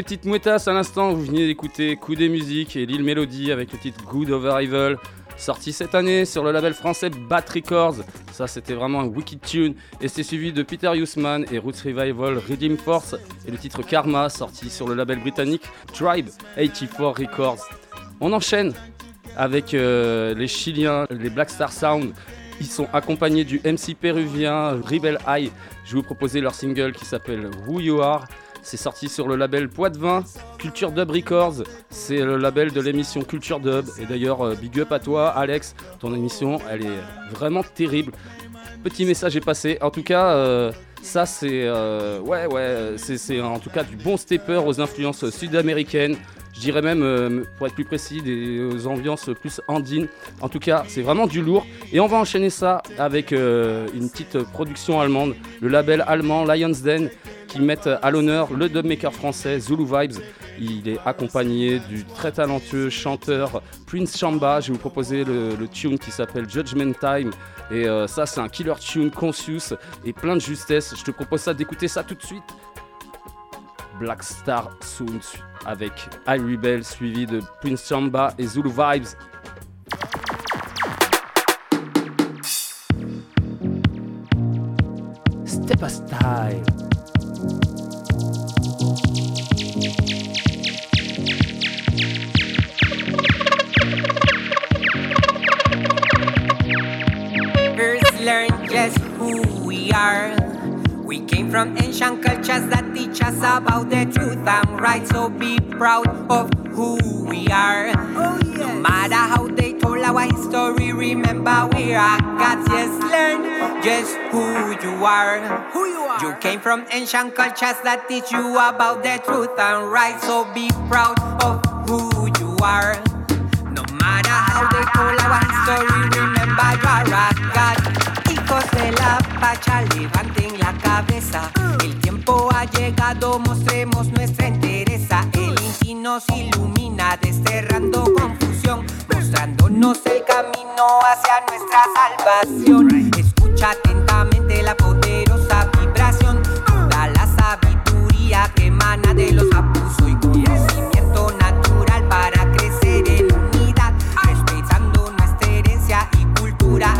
Mes petites à l'instant, vous venez d'écouter Coup des musiques et Lille Mélodie avec le titre Good Over Evil, sorti cette année sur le label français Bat Records. Ça, c'était vraiment un wicked tune. Et c'est suivi de Peter Hussman et Roots Revival Redeem Force et le titre Karma, sorti sur le label britannique Tribe 84 Records. On enchaîne avec euh, les Chiliens, les Black Star Sound. Ils sont accompagnés du MC péruvien Rebel Eye. Je vais vous proposer leur single qui s'appelle Who You Are. C'est sorti sur le label Poitvin, Culture Dub Records. C'est le label de l'émission Culture Dub. Et d'ailleurs, euh, big up à toi, Alex. Ton émission, elle est vraiment terrible. Petit message est passé. En tout cas, euh, ça c'est euh, c'est en tout cas du bon stepper aux influences sud-américaines. Je dirais même, euh, pour être plus précis, des ambiances plus andines. En tout cas, c'est vraiment du lourd. Et on va enchaîner ça avec euh, une petite production allemande, le label allemand Lions Den, qui met à l'honneur le dubmaker français Zulu Vibes. Il est accompagné du très talentueux chanteur Prince Chamba. Je vais vous proposer le, tune qui s'appelle Judgment Time. Et euh, ça, c'est un killer tune conscious et plein de justesse. Je te propose ça d'écouter ça tout de suite. Black Star Sound avec I Rebel suivi de Prince Chamba et Zulu Vibes. Step a learn just who we are. We came from ancient cultures that teach us about the truth and right. So be proud of who we are. oh, No matter how they told our history, remember we are God's. Yes, learn just who you are. Who you are. You came from ancient cultures that teach you about the truth and right. So be proud of who you are. No matter how they told our history, remember you are God. La pacha, levanten la cabeza. El tiempo ha llegado, mostremos nuestra entereza. El Inti nos ilumina, desterrando confusión, mostrándonos el camino hacia nuestra salvación. Escucha atentamente la poderosa vibración, toda la sabiduría que emana de los abusos y conocimiento natural para crecer en unidad, respetando nuestra herencia y cultura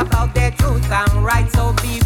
about the truth and right. So be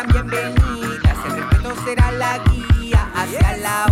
serán bienvenidas. El respeto será la guía hacia la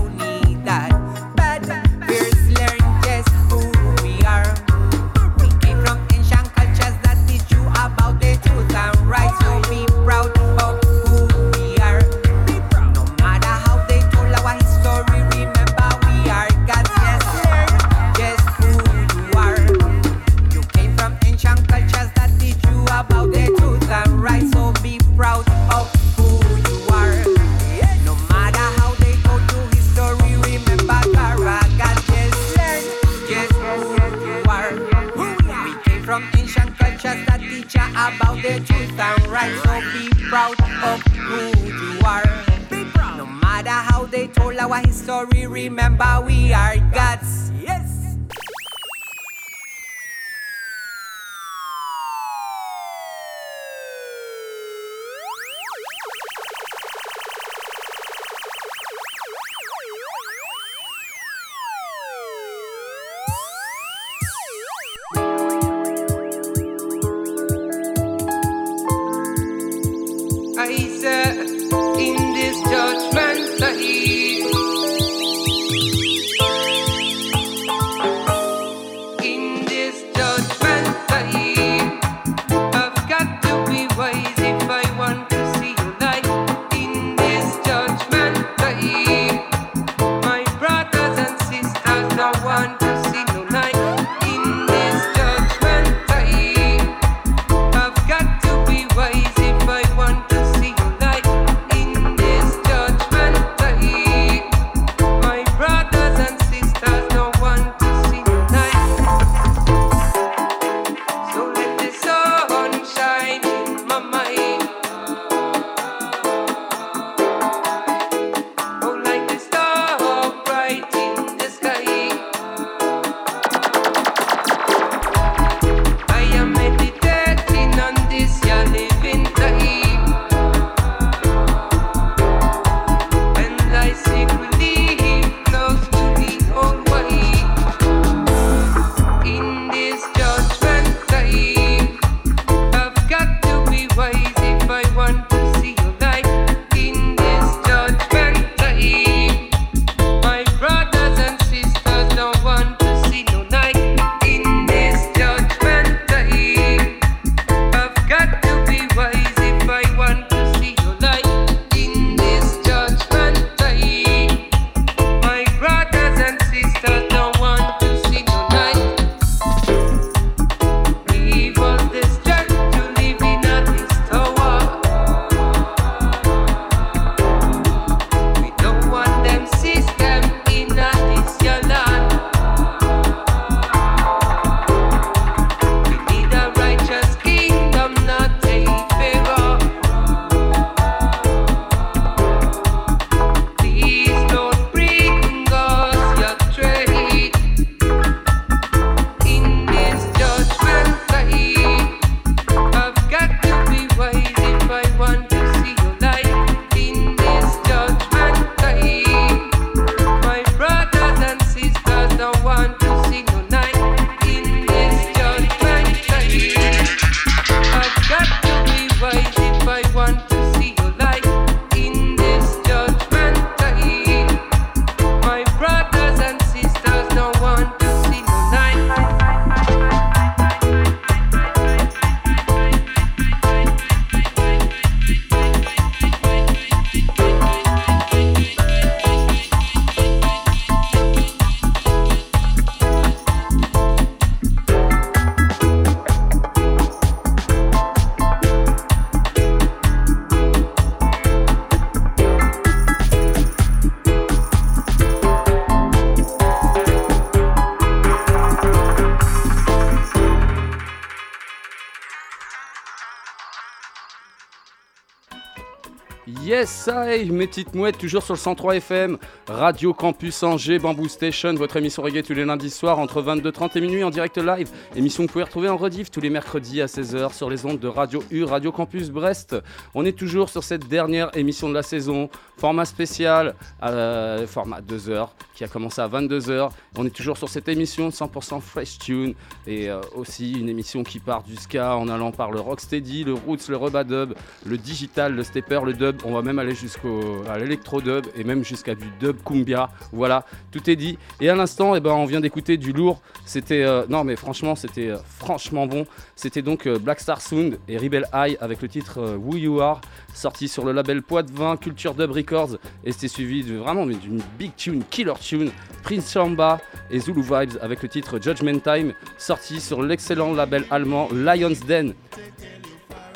Yes, est, mes petites mouettes, toujours sur le 103 FM, Radio Campus Angers, Bamboo Station, votre émission reggae tous les lundis soirs entre 22h30 et minuit en direct live. Émission que vous pouvez retrouver en rediff tous les mercredis à 16h sur les ondes de Radio U, Radio Campus Brest. On est toujours sur cette dernière émission de la saison, format spécial, euh, format 2h, qui a commencé à 22h. On est toujours sur cette émission 100% fresh tune et euh, aussi une émission qui part du ska en allant par le rocksteady, le roots, le rubadub, le digital, le stepper, le dub. Même aller jusqu'au à l'électro dub et même jusqu'à du dub cumbia. Voilà, tout est dit. Et à l'instant, eh ben, on vient d'écouter du lourd. C'était euh, non mais franchement, c'était euh, franchement bon. C'était donc euh, Black Star Sound et Rebel Eye avec le titre Who You Are, sorti sur le label Poitvin Culture Dub Records. Et c'était suivi de, vraiment d'une big tune, killer tune, Prince Chamba et Zulu Vibes avec le titre Judgment Time, sorti sur l'excellent label allemand Lions Den.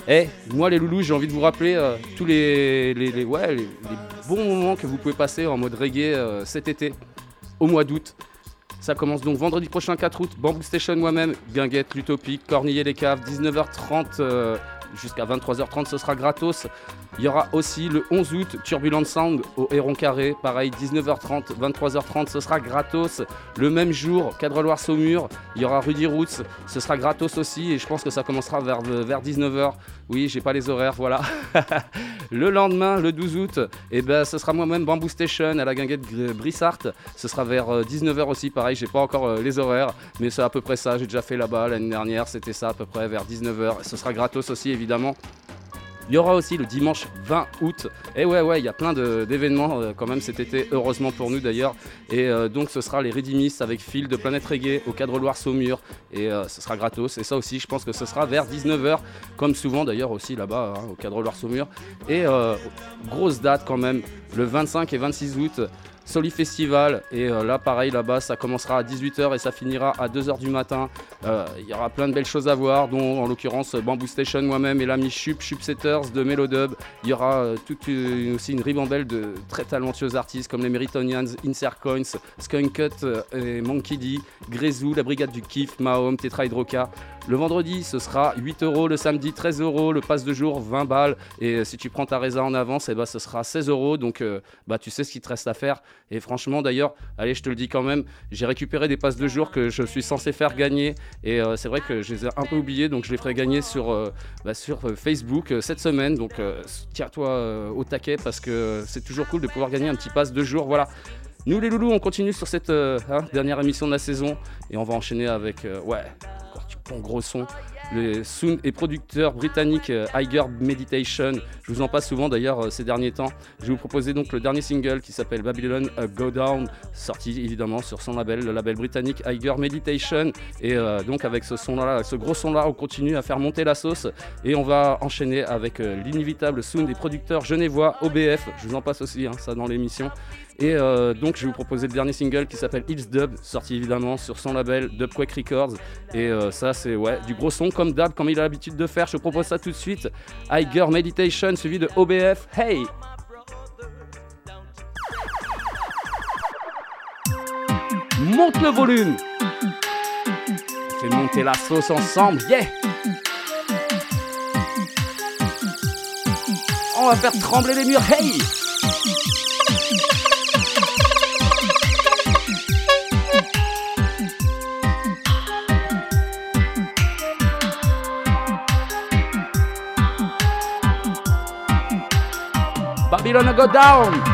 Eh, moi les loulous, j'ai envie de vous rappeler euh, tous les, bons moments que vous pouvez passer en mode reggae euh, cet été, au mois d'août. Ça commence donc vendredi prochain 4 août, Bamboo Station moi-même, Guinguette, l'Utopique, Cornillé les Caves, 19h30 euh, jusqu'à 23h30, ce sera gratos. Il y aura aussi le 11 août Turbulent Sound au Héron Carré, pareil 19h30, 23h30, ce sera gratos. Le même jour, Cadre Loire Saumur, il y aura Rudy Roots, ce sera gratos aussi et je pense que ça commencera vers, vers 19h. Oui, j'ai pas les horaires, voilà. [LAUGHS] le lendemain, le 12 août, et ben ce sera moi-même Bamboo Station à la guinguette Brissart. Ce sera vers 19h aussi, pareil, j'ai pas encore euh, les horaires, mais c'est à peu près ça. J'ai déjà fait là-bas l'année dernière, c'était ça à peu près vers 19h. Ce sera gratos aussi évidemment. Il y aura aussi le dimanche 20 août. Et ouais, ouais, il y a plein d'événements euh, quand même cet été, heureusement pour nous d'ailleurs. Et euh, donc ce sera les Redimis avec Phil de Planète Reggae au cadre Loire Saumur. Et euh, ce sera gratos. Et ça aussi, je pense que ce sera vers 19h, comme souvent d'ailleurs aussi là-bas hein, au cadre Loire Saumur. Et grosse date quand même, le 25 et 26 août. Soli Festival et euh, là pareil là-bas ça commencera à 18h et ça finira à 2h du matin. Euh, Il y aura plein de belles choses à voir dont en l'occurrence Bamboo Station moi-même et l'ami Chup, Chup Setters de Melodub. Il y aura euh, aussi une ribambelle de très talentueux artistes comme les Meritonians, Insert Coins, Skunk Cut et Monkey D, Grezou, la Brigade du Kiff, Mahom, Tetra Hydroca. Le vendredi, ce sera 8 euros. Le samedi, 13 euros. Le passe de jour, 20 balles. Et euh, si tu prends ta résa en avance, eh ben, ce sera 16 euros. Donc, euh, bah, tu sais ce qu'il te reste à faire. Et franchement, d'ailleurs, allez, je te le dis quand même, j'ai récupéré des passes de jour que je suis censé faire gagner. Et euh, c'est vrai que je les ai un peu oubliés. Donc, je les ferai gagner sur, bah, Facebook cette semaine. Donc, tiens-toi au taquet parce que c'est toujours cool de pouvoir gagner un petit passe de jour. Voilà. Nous, les loulous, on continue sur cette hein, dernière émission de la saison. Et on va enchaîner avec, ouais, bon gros son. Le sound et producteur britannique euh, Higher Meditation. Je vous en passe souvent d'ailleurs euh, ces derniers temps. Je vais vous proposer donc le dernier single qui s'appelle Babylon euh, Go Down, sorti évidemment sur son label, le label britannique Higher Meditation. Et euh, donc avec ce son-là, ce gros son-là, on continue à faire monter la sauce et on va enchaîner avec euh, l'inévitable sound des producteurs genevois OBF. Je vous en passe aussi hein, ça dans l'émission. Et euh, donc je vais vous proposer le dernier single qui s'appelle Hills Dub, sorti évidemment sur son label Dubquake Records. Et euh, ça c'est ouais du gros son comme Dab, comme il a l'habitude de faire. Je vous propose ça tout de suite. Higher Meditation suivi de OBF. Hey Monte le volume On fait monter la sauce ensemble, yeah On va faire trembler les murs, hey Babylon go down.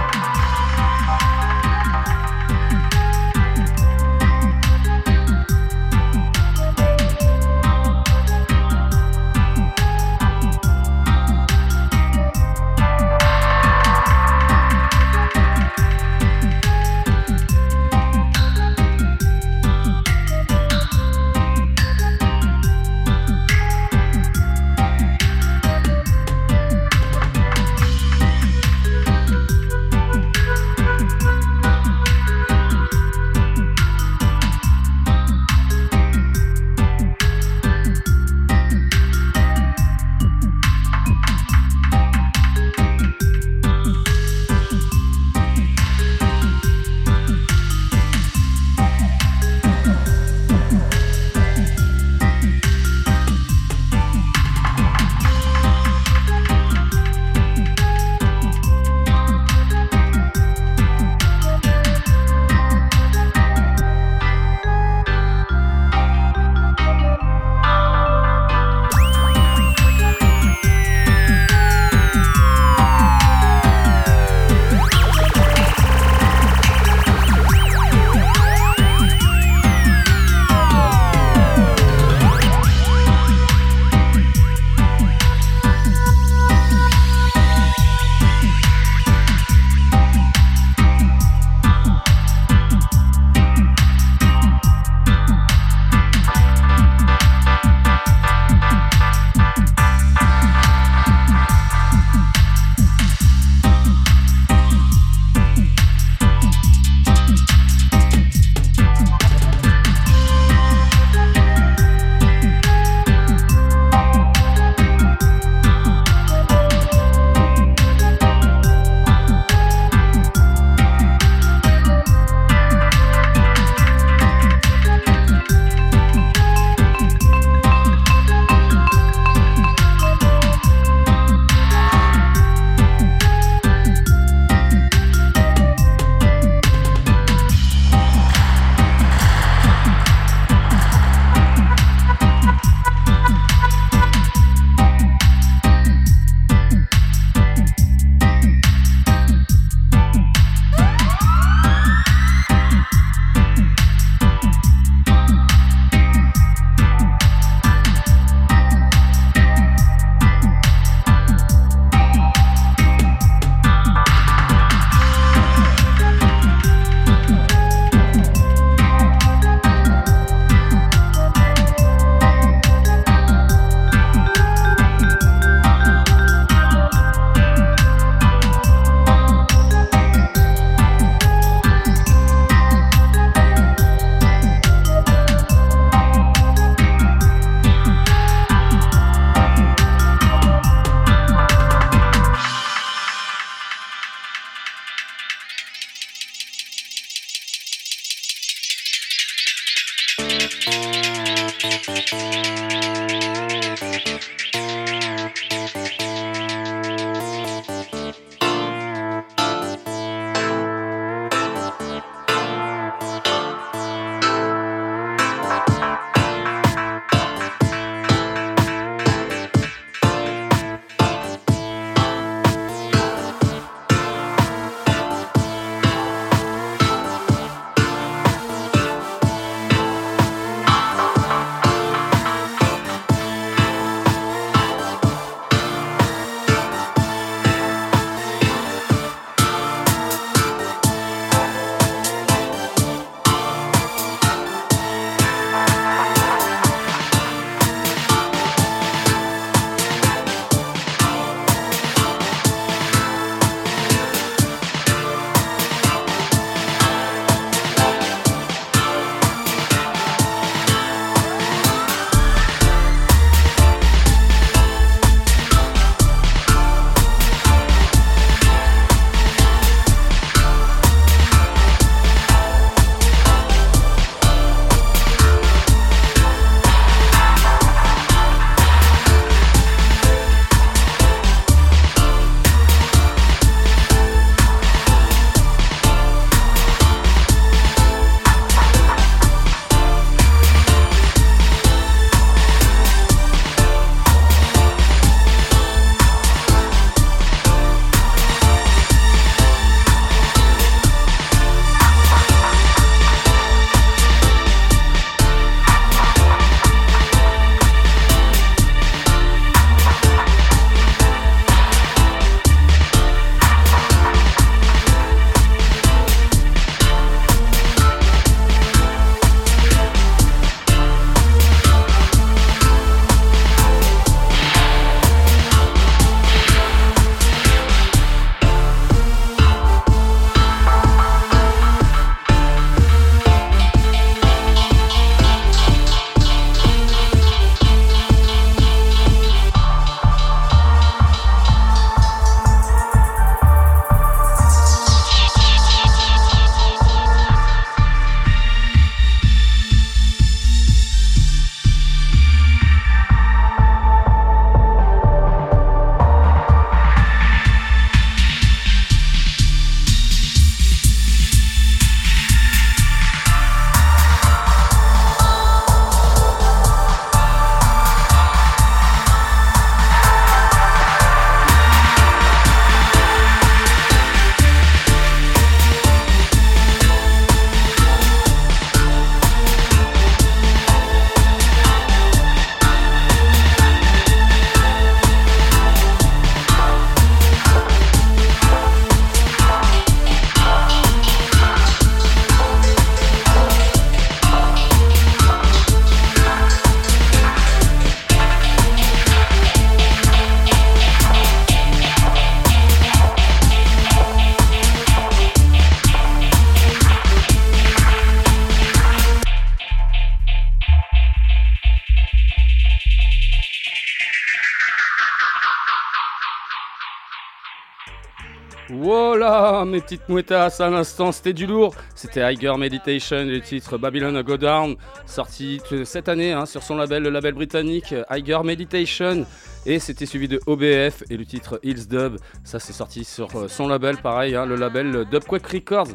Mes petites à l'instant, c'était du lourd. C'était Higher Meditation, le titre Babylon Go Down, sorti cette année hein, sur son label, le label britannique Higher Meditation. Et c'était suivi de OBF et le titre Hills Dub. Ça, c'est sorti sur euh, son label, pareil, hein, le label Dubquake Records.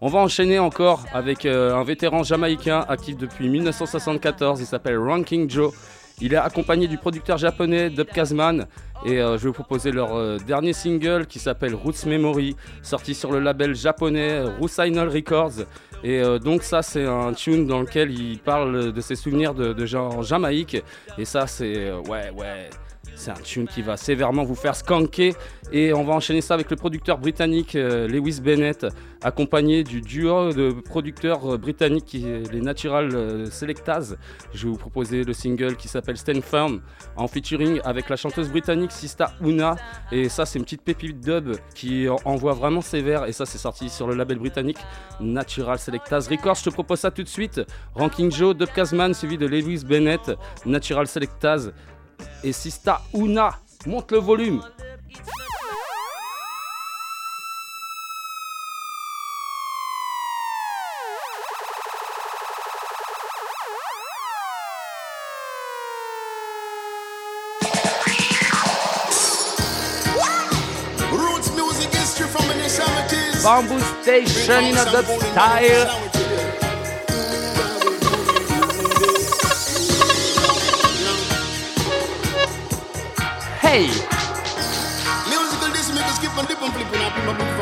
On va enchaîner encore avec euh, un vétéran jamaïcain actif depuis 1974. Il s'appelle Ranking Joe. Il est accompagné du producteur japonais Dub Kazman. Et euh, je vais vous proposer leur euh, dernier single qui s'appelle Roots Memory, sorti sur le label japonais Rusainal Records. Et euh, donc ça c'est un tune dans lequel il parle de ses souvenirs de, de gens en Jamaïque. Et ça c'est ouais ouais. C'est un tune qui va sévèrement vous faire skanker et on va enchaîner ça avec le producteur britannique euh, Lewis Bennett accompagné du duo de producteurs euh, britanniques qui les Natural euh, Selectaz. Je vais vous proposer le single qui s'appelle Stand Firm en featuring avec la chanteuse britannique Sista Una et ça c'est une petite pépite dub qui en- envoie vraiment sévère et ça c'est sorti sur le label britannique Natural Selectaz Records. Je te propose ça tout de suite. Ranking Joe, Dub Kazman suivi de Lewis Bennett, Natural Selectaz et Sista Una. Monte le volume. Roots music history from the 70s. Bamboo Station in a dub style. Musical this make skip and dip and flip and I my book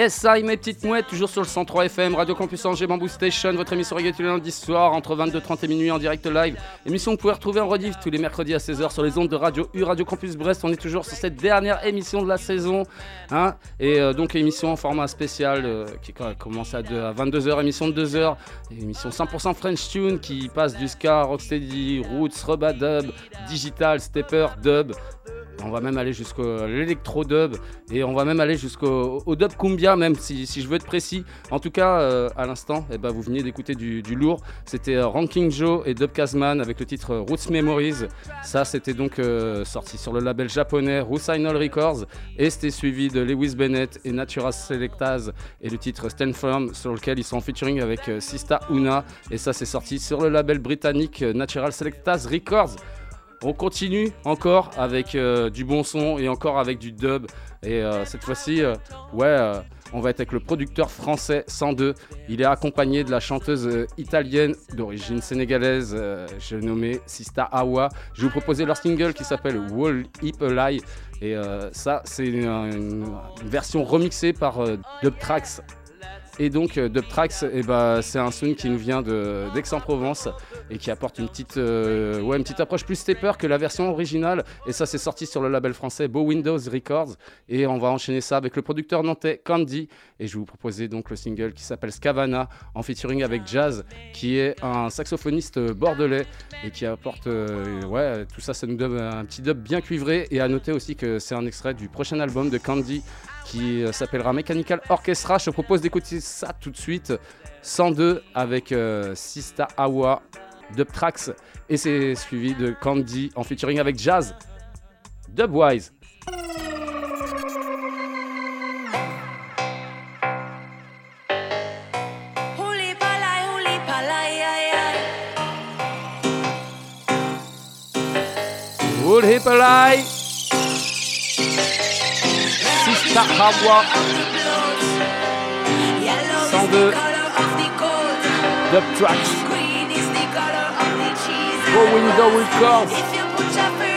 Yes, ça, mes petites mouettes, toujours sur le 103 FM, Radio Campus Angers, Bamboo Station, votre émission reggae tous les lundis soir entre 22h30 et minuit en direct live. Émission que vous pouvez retrouver en rediff tous les mercredis à 16h sur les ondes de Radio U, Radio Campus Brest. On est toujours sur cette dernière émission de la saison. Hein et euh, donc, émission en format spécial euh, qui co- commence à, deux- à 22h, émission de 2h. Émission 100% French Tune qui passe du ska, rocksteady, roots, rubadub, digital, stepper, dub. On va même aller jusqu'au l'électro dub et on va même aller jusqu'au au dub cumbia même si, je veux être précis. En tout cas, euh, à l'instant, eh ben, vous veniez d'écouter du, lourd. C'était euh, Ranking Joe et Dub Kazman avec le titre euh, Roots Memories. Ça, c'était donc sorti sur le label japonais Rusainol Records et c'était suivi de Lewis Bennett et Natura Selectaz et le titre Stand Firm sur lequel ils sont en featuring avec Sista Una et ça, c'est sorti sur le label britannique Natural Selectaz Records. On continue encore avec euh, du bon son et encore avec du dub. Et euh, cette fois-ci, euh, ouais, on va être avec le producteur français 102. Il est accompagné de la chanteuse italienne d'origine sénégalaise, je nommée Sista Awa. Je vais vous proposer leur single qui s'appelle Wall Hip Lie. Et ça, c'est une, une- version remixée par Dub Tracks. Et donc euh, Dub Tracks, eh ben, c'est un son qui nous vient d'Aix-en-Provence et qui apporte une petite, euh, une petite approche plus stepper que la version originale. Et ça, c'est sorti sur le label français Beau Windows Records. Et on va enchaîner ça avec le producteur nantais Candy. Et je vais vous proposer donc le single qui s'appelle Scavana en featuring avec Jazz, qui est un saxophoniste bordelais et qui apporte, euh, tout ça, ça nous donne un petit dub bien cuivré. Et à noter aussi que c'est un extrait du prochain album de Candy qui euh, s'appellera Mechanical Orchestra. Je te propose d'écouter ça tout de suite. 102 avec euh, Sista Awa, Dub Tracks, et c'est suivi de Candy en featuring avec Jazz. Dubwise. Sahrawa. Sans deux. The Tracks. Go Window Records.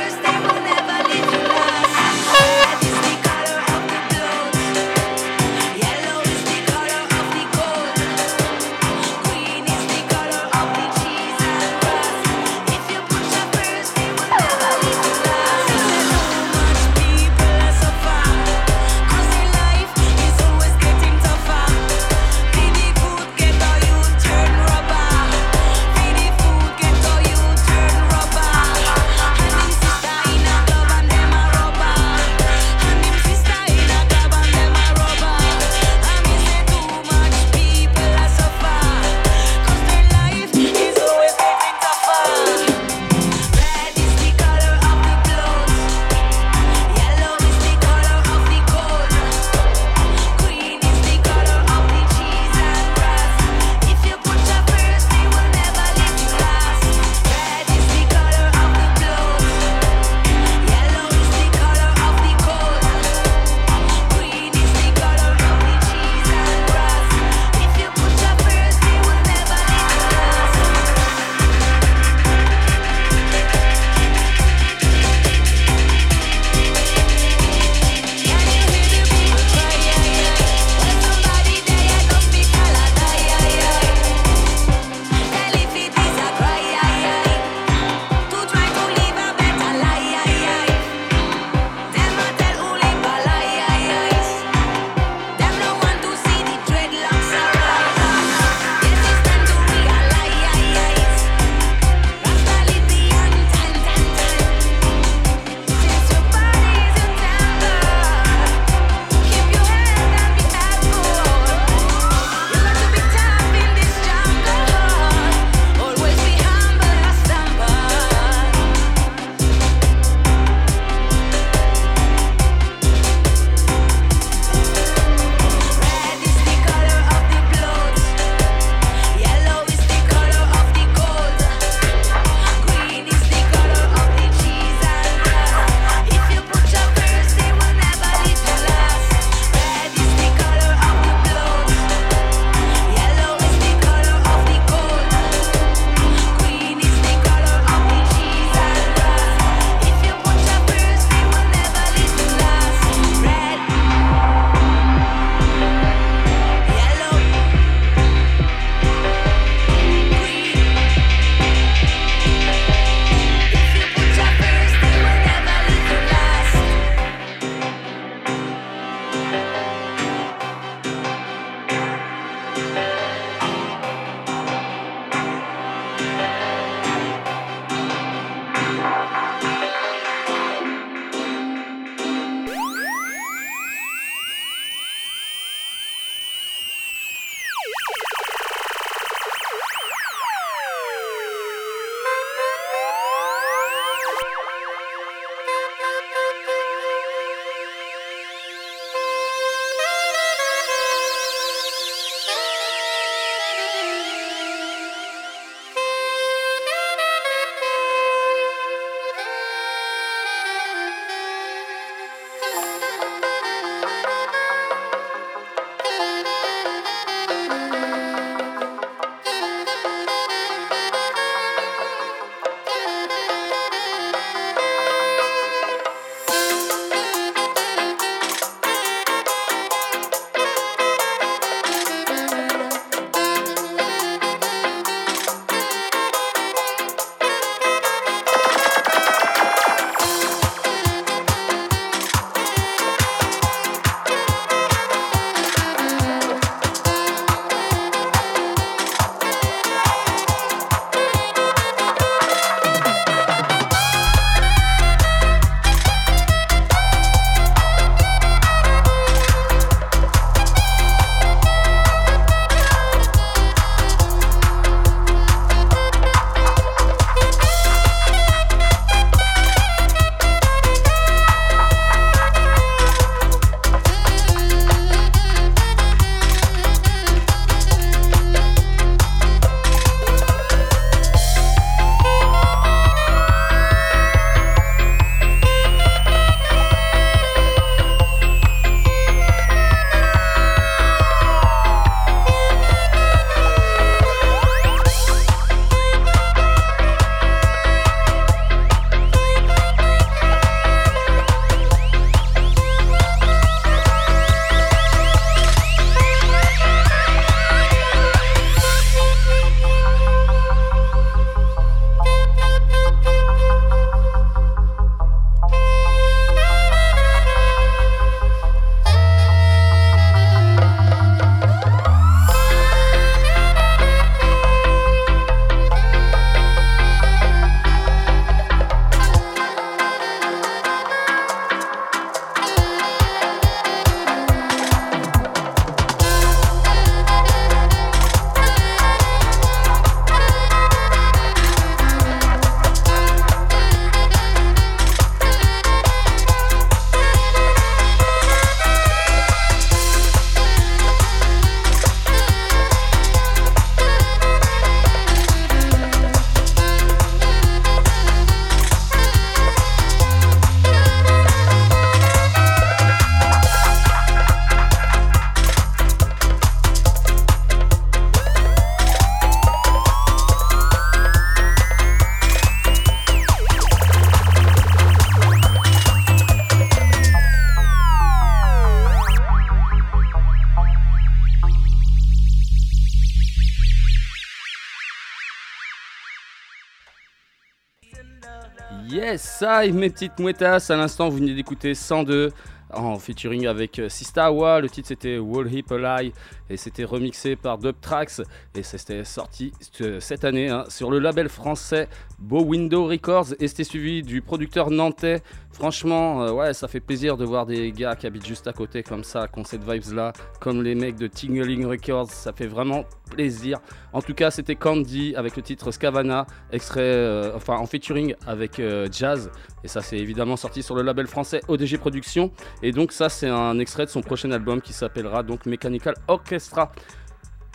Mes petites mouettas. À l'instant, vous venez d'écouter 102 en featuring avec euh, Sista Awa. Le titre c'était Wall Hip Lie et c'était remixé par Dub Tracks et c'était sorti euh, cette année hein, sur le label français Beau Window Records et c'était suivi du producteur nantais. Franchement, euh, ouais, ça fait plaisir de voir des gars qui habitent juste à côté comme ça, qui ont cette vibes là, comme les mecs de Tingling Records. Ça fait vraiment plaisir. En tout cas, c'était Candy avec le titre Scavana, extrait, euh, en featuring avec euh, Jazz. Et ça, c'est évidemment sorti sur le label français ODG Productions. Et donc, ça, c'est un extrait de son prochain album qui s'appellera donc Mechanical Orchestra.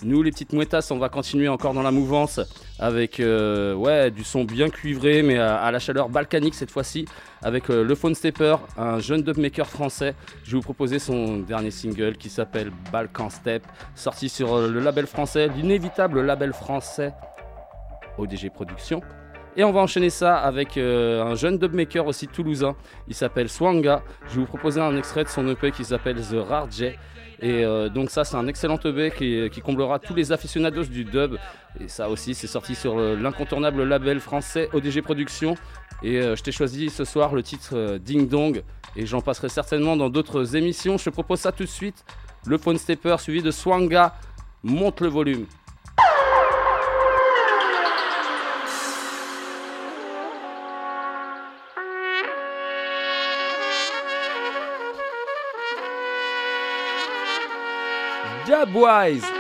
Nous, les petites mouettas, on va continuer encore dans la mouvance avec euh, ouais, du son bien cuivré, mais à, la chaleur balkanique cette fois-ci, avec euh, le Phone Stepper, un jeune dubmaker français. Je vais vous proposer son dernier single qui s'appelle Balkan Step, sorti sur euh, le label français, l'inévitable label français ODG Productions. Et on va enchaîner ça avec un jeune dubmaker aussi toulousain. Il s'appelle Swanga. Je vais vous proposer un extrait de son EP qui s'appelle The Rare J. Et euh, donc ça c'est un excellent EP qui, comblera tous les aficionados du dub. Et ça aussi c'est sorti sur euh, l'incontournable label français ODG Productions. Et euh, je t'ai choisi ce soir le titre Ding Dong. Et j'en passerai certainement dans d'autres émissions. Je te propose ça tout de suite. Le Phone Stepper suivi de Swanga. Monte le volume. Dubwise.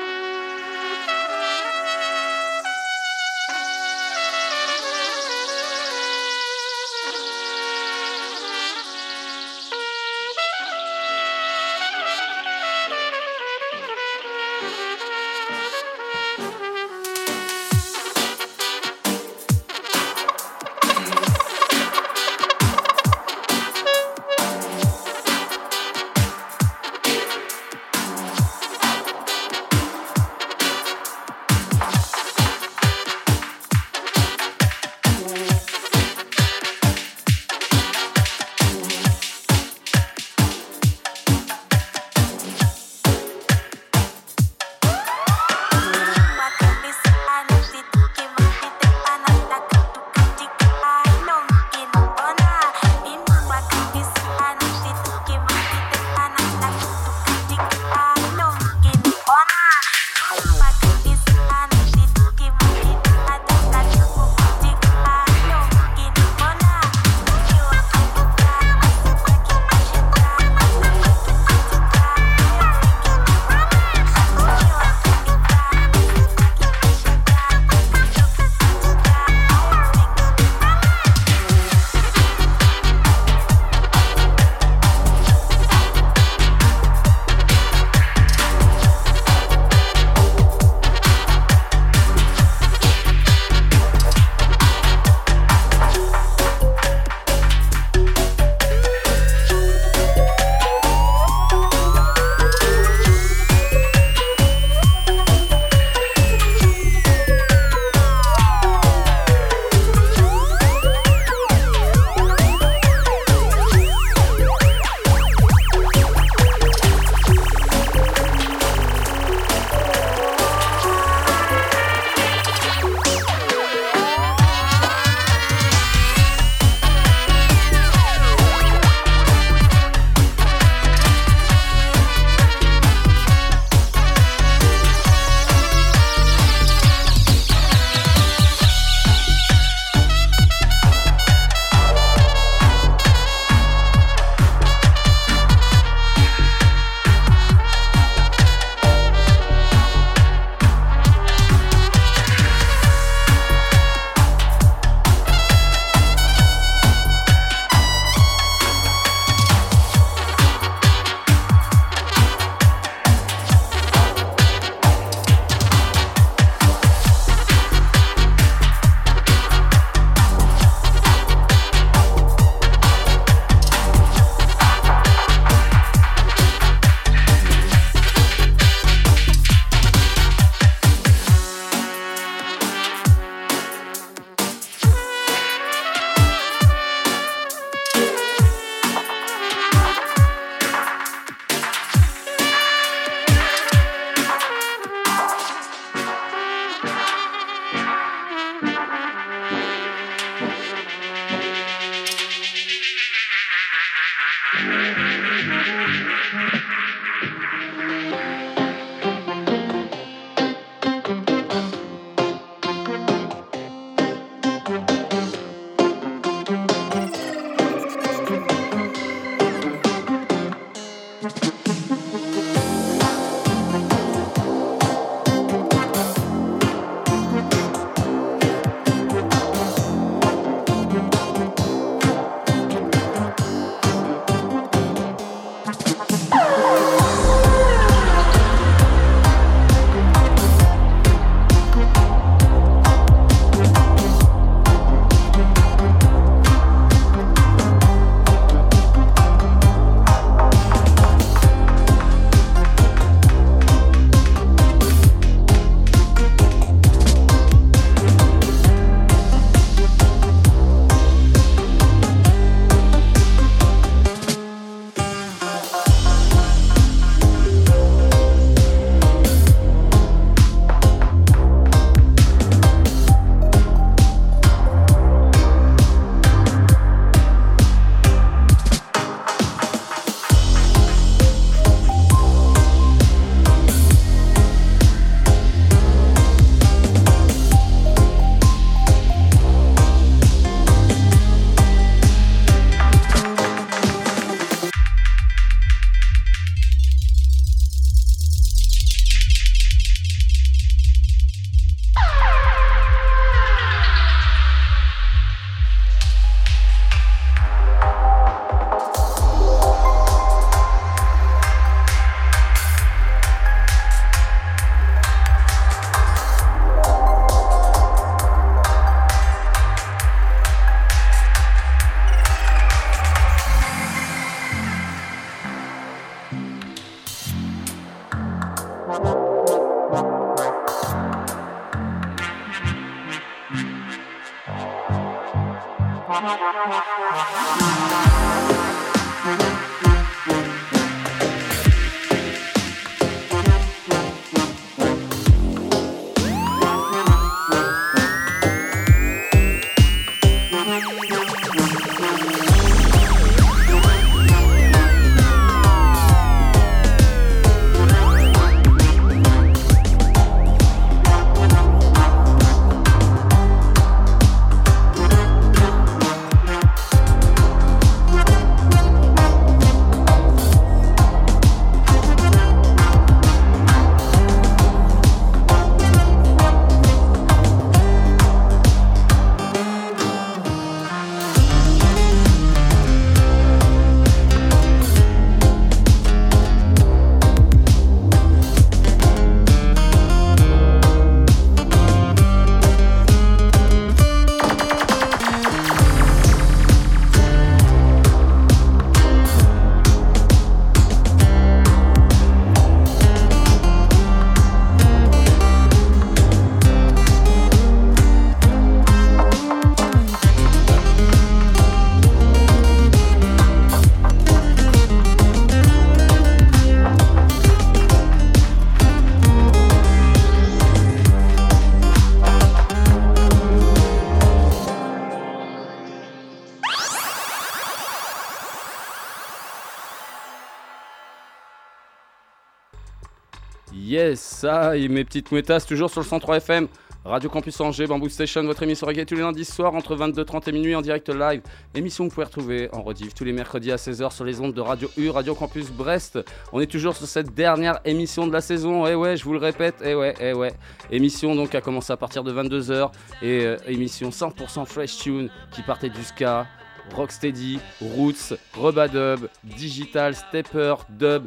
Ça et mes petites mouettasses toujours sur le 103 FM. Radio Campus Angers, Bamboo Station, votre émission reggae tous les lundis soirs entre 22h30 et minuit en direct live. Émission que vous pouvez retrouver en rediff tous les mercredis à 16h sur les ondes de Radio U, Radio Campus Brest. On est toujours sur cette dernière émission de la saison. Eh ouais, je vous le répète, eh ouais, eh ouais. Émission donc a commencé à partir de 22h et euh, émission 100% fresh tune qui partait du ska, rocksteady, roots, rubadub, digital, stepper, dub.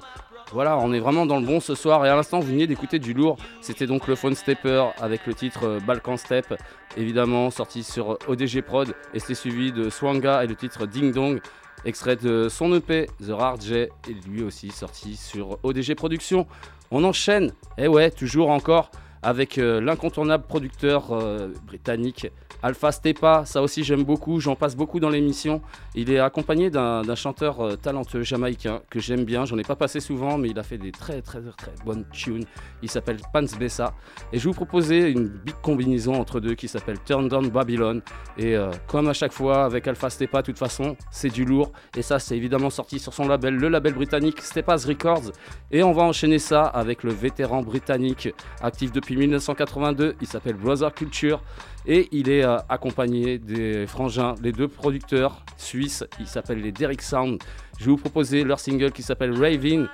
Voilà, on est vraiment dans le bon ce soir. Et à l'instant, vous veniez d'écouter du lourd. C'était donc le Phone Stepper avec le titre euh, Balkan Step, évidemment sorti sur ODG Prod. Et c'était suivi de Swanga et le titre Ding Dong, extrait de son EP The Rare J, et lui aussi sorti sur ODG Productions. On enchaîne, et ouais, toujours encore avec euh, l'incontournable producteur euh, britannique Alpha Stepa, ça aussi j'aime beaucoup, j'en passe beaucoup dans l'émission. Il est accompagné d'un chanteur euh, talentueux jamaïcain que j'aime bien, j'en ai pas passé souvent, mais il a fait des très très très bonnes tunes. Il s'appelle Pans Bessa. Et je vous proposer une big combinaison entre deux qui s'appelle Turn Down Babylon. Et comme à chaque fois avec Alpha Stepa, de toute façon, c'est du lourd. Et ça, c'est évidemment sorti sur son label, le label britannique Stepa's Records. Et on va enchaîner ça avec le vétéran britannique, actif depuis 1982. Il s'appelle Brother Culture. Et il est euh, accompagné des frangins, les deux producteurs suisses, ils s'appellent les Derrick Sound. Je vais vous proposer leur single qui s'appelle Raving.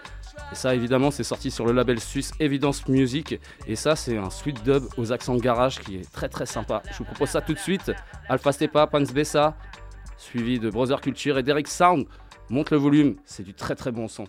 Et ça, évidemment, c'est sorti sur le label suisse Evidence Music. Et ça, c'est un sweet dub aux accents garage qui est très très sympa. Je vous propose ça tout de suite. Alpha Stepa, Pans Bessa, suivi de Brother Culture et Derrick Sound. Monte le volume, c'est du très très bon son.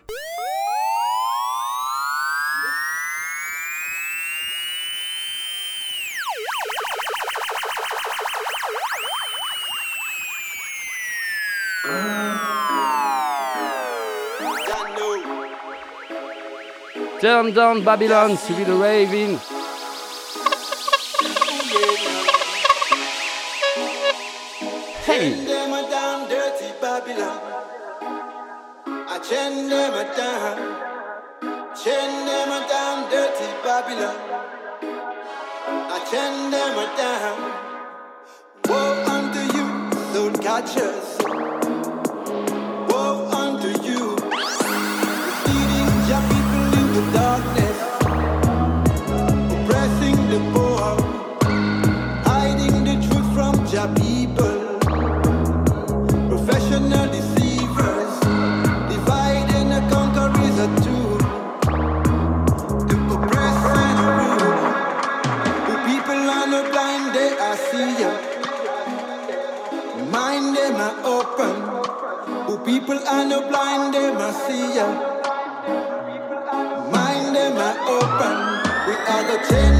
Turn down Babylon, de Raving. Hey! Them down, dirty Babylon. Them down. Dirty Babylon. Them down. Catch us. People are not blind, they must see ya. Mind them are open. We are the chain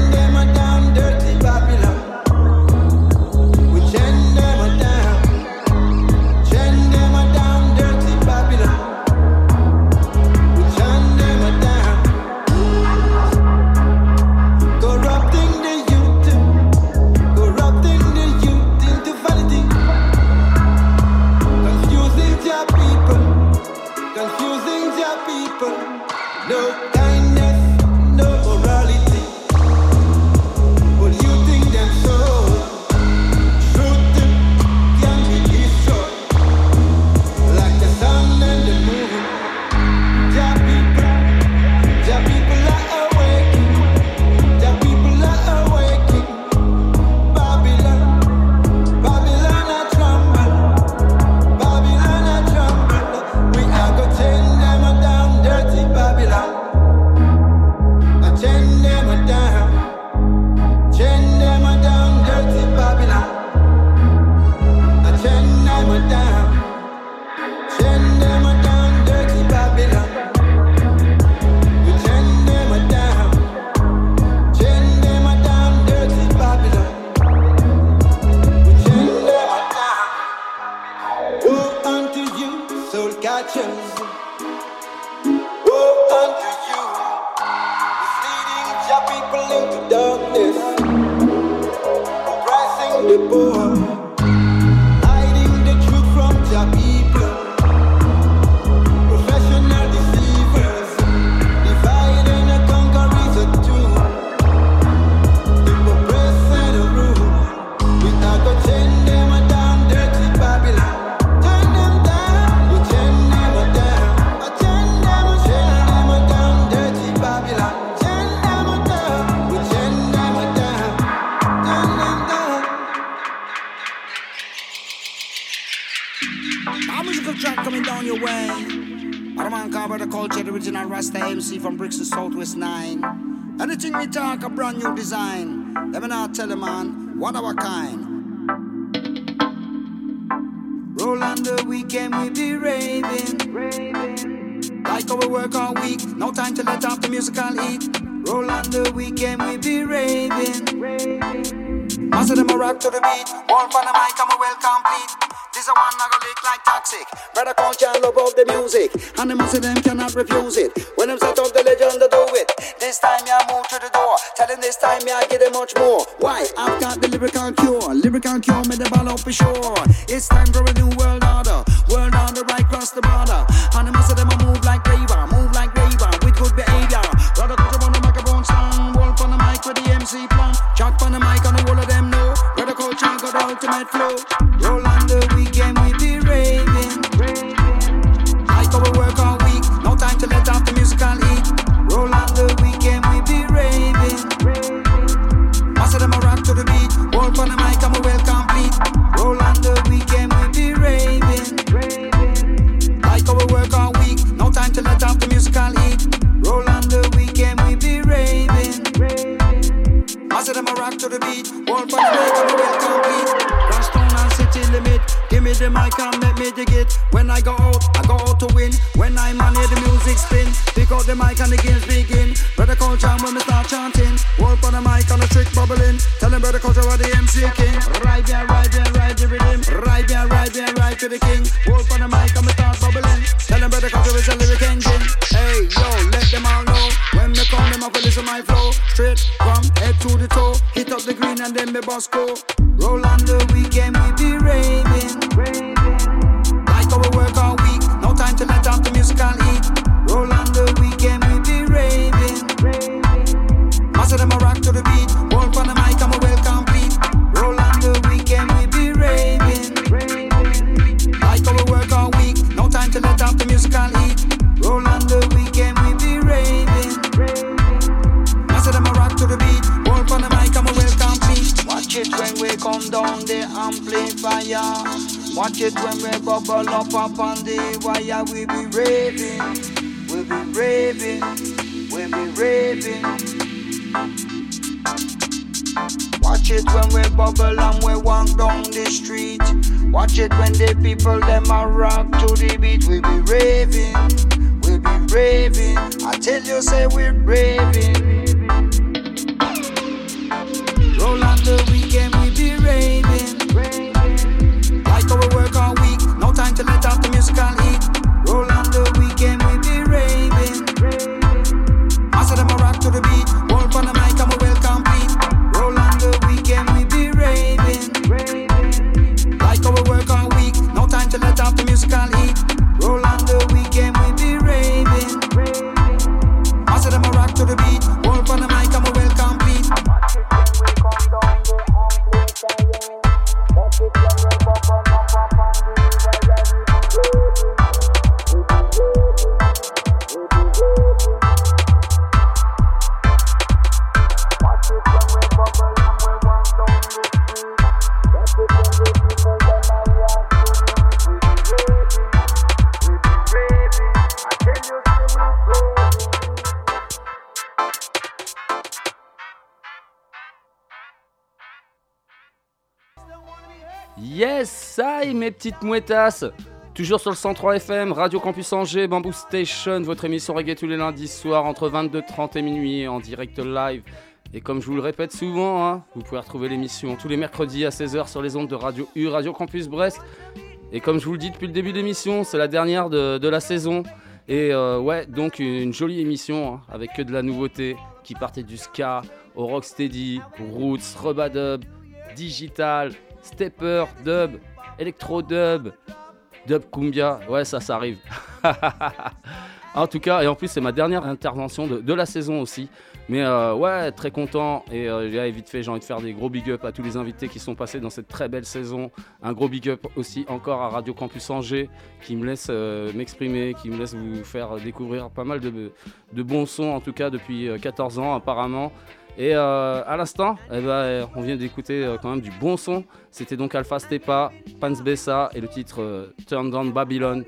From Brixton Southwest 9. Anything we talk, a brand new design. Let me not tell a man, one of a kind. Roll on the weekend, we be raving. Like how we work all week, no time to let off the musical heat. Roll on the weekend, we be raving. Most of them a rock to the beat. One for the mic, I'm a well complete. This a one I go lick like toxic. Brother culture love of the music. And the of them cannot refuse it. When them set up the legend to do it. This time me I move to the door. Tell them this time me I get it much more. Why? I've got the lyrical cure. Lyrical cure me the ball up for sure. It's time for a new world order. World order right across the border. And the of them move like raver. Move like raver with good behavior. Brother culture on the microphone stand. Wolf on the mic with the MC plan. Chat on the mic and the whole of them know. Brother culture got the ultimate flow. Roll on the the beat. Wolf on the I'm a well complete. Crosstown and city limit. Give me the mic and let me dig it. When I go out, I go out to win. When I'm on the music spin. Pick up the mic and the games begin. Brother culture when we start chanting. Wolf on the mic and the trick bubbling. Tell them brother culture what the MC green and then me boss go. We be raving, we be raving, we be raving. Watch it when we bubble and we walk down the street. Watch it when the people them a rock to the beat. We be raving, we be raving. I tell you, say we're raving. Petites mouettasses Toujours sur le 103 FM, Radio Campus Angers, Bamboo Station, votre émission reggae tous les lundis soirs entre 22h30 et minuit en direct live. Et comme je vous le répète souvent, hein, vous pouvez retrouver l'émission tous les mercredis à 16h sur les ondes de Radio U, Radio Campus Brest. Et comme je vous le dis depuis le début de l'émission, c'est la dernière de, la saison. Et euh, ouais, donc une jolie émission hein, avec que de la nouveauté qui partait du ska au rocksteady, roots, rubadub, digital, stepper, dub, electro dub, dub cumbia. Ouais, ça, ça arrive. [LAUGHS] en tout cas, et en plus, c'est ma dernière intervention de, la saison aussi. Mais euh, ouais, très content. Et euh, j'ai- vite fait, j'ai envie de faire des gros big up à tous les invités qui sont passés dans cette très belle saison. Un gros big up aussi encore à Radio Campus Angers qui me laisse euh, m'exprimer, qui me laisse vous faire découvrir pas mal de, bons sons, en tout cas depuis euh, 14 ans apparemment. Et euh, à l'instant, eh ben, on vient d'écouter euh, quand même du bon son. C'était donc Alpha Stepa, Pans Bessa et le titre euh, Turn Down Babylon.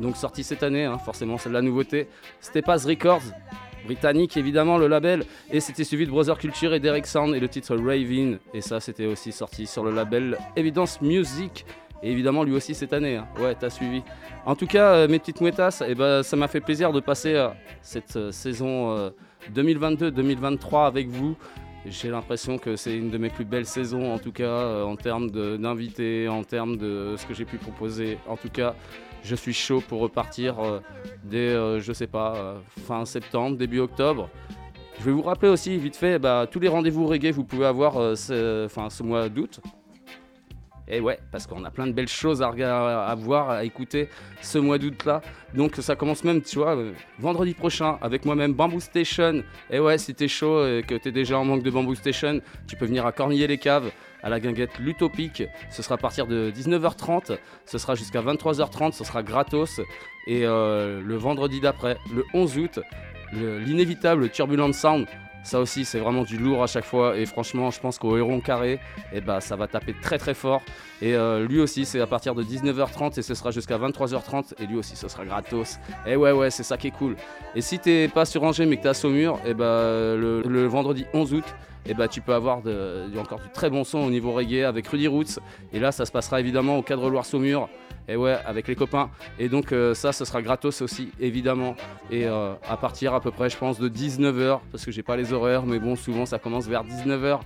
Donc sorti cette année, hein, forcément c'est de la nouveauté. Stepa's Records, britannique évidemment le label. Et c'était suivi de Brother Culture et Derek Sound et le titre Raving. Et ça c'était aussi sorti sur le label Evidence Music. Et évidemment lui aussi cette année. hein. Ouais, t'as suivi. En tout cas, euh, mes petites mouettasses, eh ben, ça m'a fait plaisir de passer euh, cette euh, saison euh, 2022-2023 avec vous. J'ai l'impression que c'est une de mes plus belles saisons, en tout cas, euh, en termes d'invités, en termes de ce que j'ai pu proposer. En tout cas, je suis chaud pour repartir euh, dès, euh, je sais pas, fin septembre, début octobre. Je vais vous rappeler aussi, vite fait, bah, tous les rendez-vous reggae que vous pouvez avoir ce mois d'août. Et ouais, parce qu'on a plein de belles choses à, rega- à voir, à écouter ce mois d'août là. Donc ça commence même, tu vois, euh, vendredi prochain avec moi-même Bamboo Station. Et ouais, si t'es chaud et que t'es déjà en manque de Bamboo Station, tu peux venir à Cornillé-les-Caves, à la guinguette L'Utopique. Ce sera à partir de 19h30, ce sera jusqu'à 23h30, ce sera gratos. Et euh, le vendredi d'après, le 11 août, le- l'inévitable Turbulent Sound. Ça aussi, c'est vraiment du lourd à chaque fois. Et franchement, je pense qu'au Héron Carré, eh ben, ça va taper très très fort. Et euh, lui aussi, c'est à partir de 19h30 et ce sera jusqu'à 23h30. Et lui aussi, ce sera gratos. Et ouais, ouais, c'est ça qui est cool. Et si t'es pas sur Angers mais que t'es à Saumur, eh ben, le, le vendredi 11 août, eh ben, tu peux avoir encore du très bon son au niveau reggae avec Rudy Roots. Et là, ça se passera évidemment au cadre Loire Saumur. Et avec les copains. Et donc, euh, ça, ce sera gratos aussi, évidemment. Et euh, à partir à peu près, je pense, de 19h, parce que j'ai pas les horaires, mais bon, souvent, ça commence vers 19h.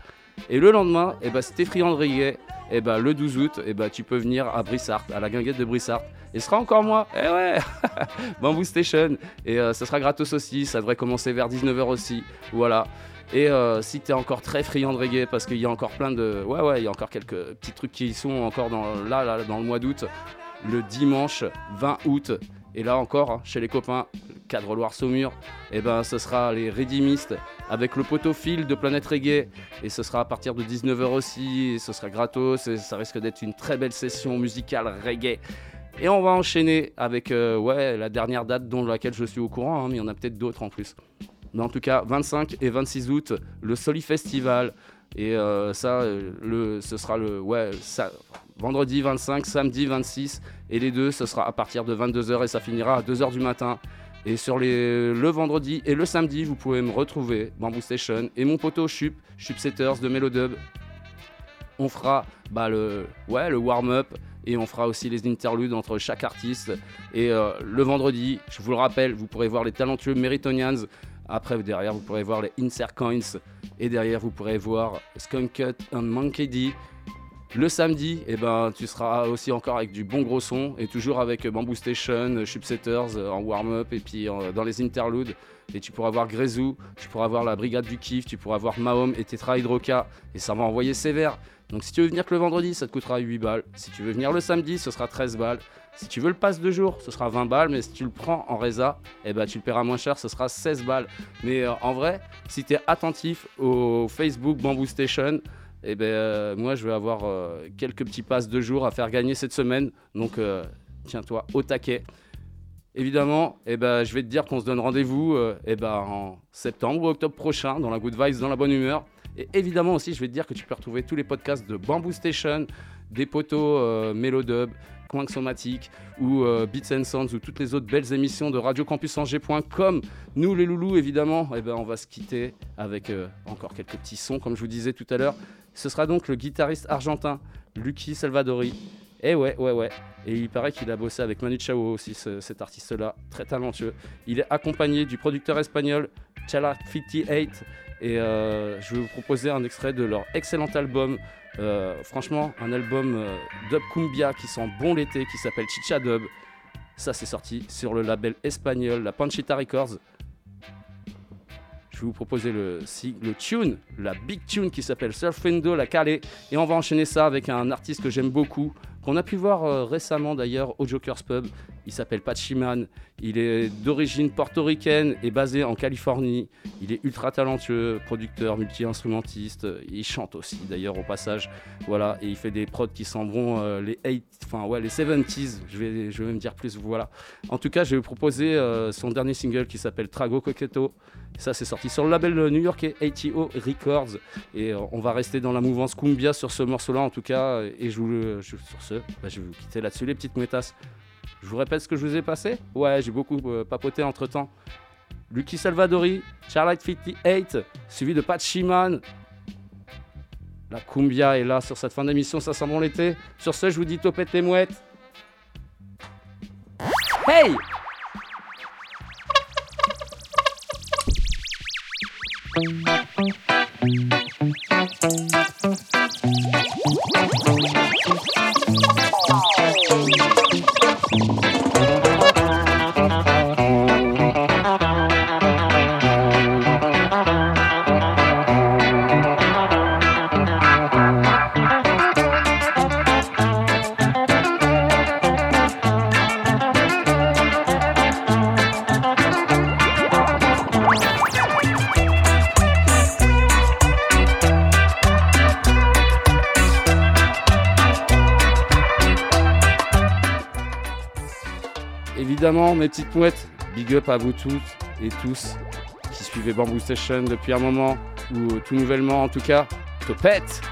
Et le lendemain, eh ben, si t'es friand de reggae, eh ben, le 12 août, eh ben, tu peux venir à Brissart, à la guinguette de Brissart. Et ce sera encore moi, eh ouais [LAUGHS] Bamboo Station. Et euh, ce sera gratos aussi, ça devrait commencer vers 19h aussi. Voilà. Et euh, si t'es encore très friand de reggae, parce qu'il y a encore plein de. Ouais, ouais, il y a encore quelques petits trucs qui sont encore dans, là, dans le mois d'août. Le dimanche 20 août. Et là encore, hein, chez les copains, cadre Loire-Saumur, et ben ce sera les Redeemistes avec le poteau fil de Planète Reggae. Et ce sera à partir de 19h aussi. Ce sera gratos. Et ça risque d'être une très belle session musicale reggae. Et on va enchaîner avec euh, la dernière date dont laquelle je suis au courant, hein, mais il y en a peut-être d'autres en plus. Mais en tout cas, 25 et 26 août, le Soli Festival. Et euh, ça, euh, le, ce sera le ouais, ça, vendredi 25, samedi 26. Et les deux, ce sera à partir de 22h et ça finira à 2h du matin. Et sur les, le vendredi et le samedi, vous pouvez me retrouver, Bamboo Station, et mon poteau Chup, Chup Setters de Melodub. On fera bah, le, ouais, le warm-up et on fera aussi les interludes entre chaque artiste. Et euh, le vendredi, je vous le rappelle, vous pourrez voir les talentueux Meritonians. Après, derrière, vous pourrez voir les Insert Coins. Et derrière, vous pourrez voir Skunk Cut and Monkey D. Le samedi, eh ben, tu seras aussi encore avec du bon gros son et toujours avec Bamboo Station, Chipsetters euh, en warm-up et puis euh, dans les interludes. Et tu pourras voir Grezou, tu pourras voir la Brigade du Kiff, tu pourras voir Mahom et Tetra Hydroca et ça va envoyer sévère. Donc si tu veux venir que le vendredi, ça te coûtera 8 balles. Si tu veux venir le samedi, ce sera 13 balles. Si tu veux le pass de jour, ce sera 20 balles, mais si tu le prends en résa, eh ben, tu le paieras moins cher, ce sera 16 balles. Mais euh, en vrai, si tu es attentif au Facebook Bamboo Station, eh ben, euh, moi je vais avoir euh, quelques petits passes de jour à faire gagner cette semaine. Donc tiens-toi au taquet. Évidemment, eh ben, je vais te dire qu'on se donne rendez-vous eh ben, en septembre ou octobre prochain dans la Good Vibes, dans la bonne humeur. Et évidemment aussi, je vais te dire que tu peux retrouver tous les podcasts de Bamboo Station, des poteaux euh, Mélodub, Coin Somatique ou euh, Beats and Sounds ou toutes les autres belles émissions de radiocampusangers.com. Nous les loulous, évidemment, eh ben, on va se quitter avec euh, encore quelques petits sons, comme je vous disais tout à l'heure. Ce sera donc le guitariste argentin Lucky Salvadori. Et ouais, ouais, ouais. Et il paraît qu'il a bossé avec Manu Chao aussi, ce- cet artiste-là, très talentueux. Il est accompagné du producteur espagnol Chala 58. Et euh, je vais vous proposer un extrait de leur excellent album. Euh, franchement, un album euh, dub cumbia qui sent bon l'été, qui s'appelle Chicha Dub. Ça, c'est sorti sur le label espagnol, la Panchita Records. Je vais vous proposer le tune, la big tune qui s'appelle Surfendo La Calais. Et on va enchaîner ça avec un artiste que j'aime beaucoup, qu'on a pu voir euh, récemment d'ailleurs au Joker's Pub. Il s'appelle Pachiman. Il est d'origine portoricaine et basé en Californie. Il est ultra talentueux, producteur, multi-instrumentiste. Il chante aussi d'ailleurs au passage. Voilà, et il fait des prods qui semblent euh, les 8, enfin ouais, les 70s. Je vais, je vais dire plus. Voilà. En tout cas, je vais vous proposer euh, son dernier single qui s'appelle Trago Coqueto. Ça, c'est sorti sur le label new-yorkais ATO Records. Et on va rester dans la mouvance Cumbia sur ce morceau-là, en tout cas. Et je vous, le- je- bah, je vais vous quitter là-dessus, les petites métasses. Je vous répète ce que je vous ai passé Ouais, j'ai beaucoup euh, papoté entre temps. Lucky Salvadori, Charlotte 58, suivi de Pat Shiman. La cumbia est là sur cette fin d'émission, ça sent bon l'été. Sur ce, je vous dis topette les mouettes. Hey Mes petites mouettes, big up à vous toutes et tous qui suivez Bamboo Station depuis un moment, ou tout nouvellement en tout cas. Topette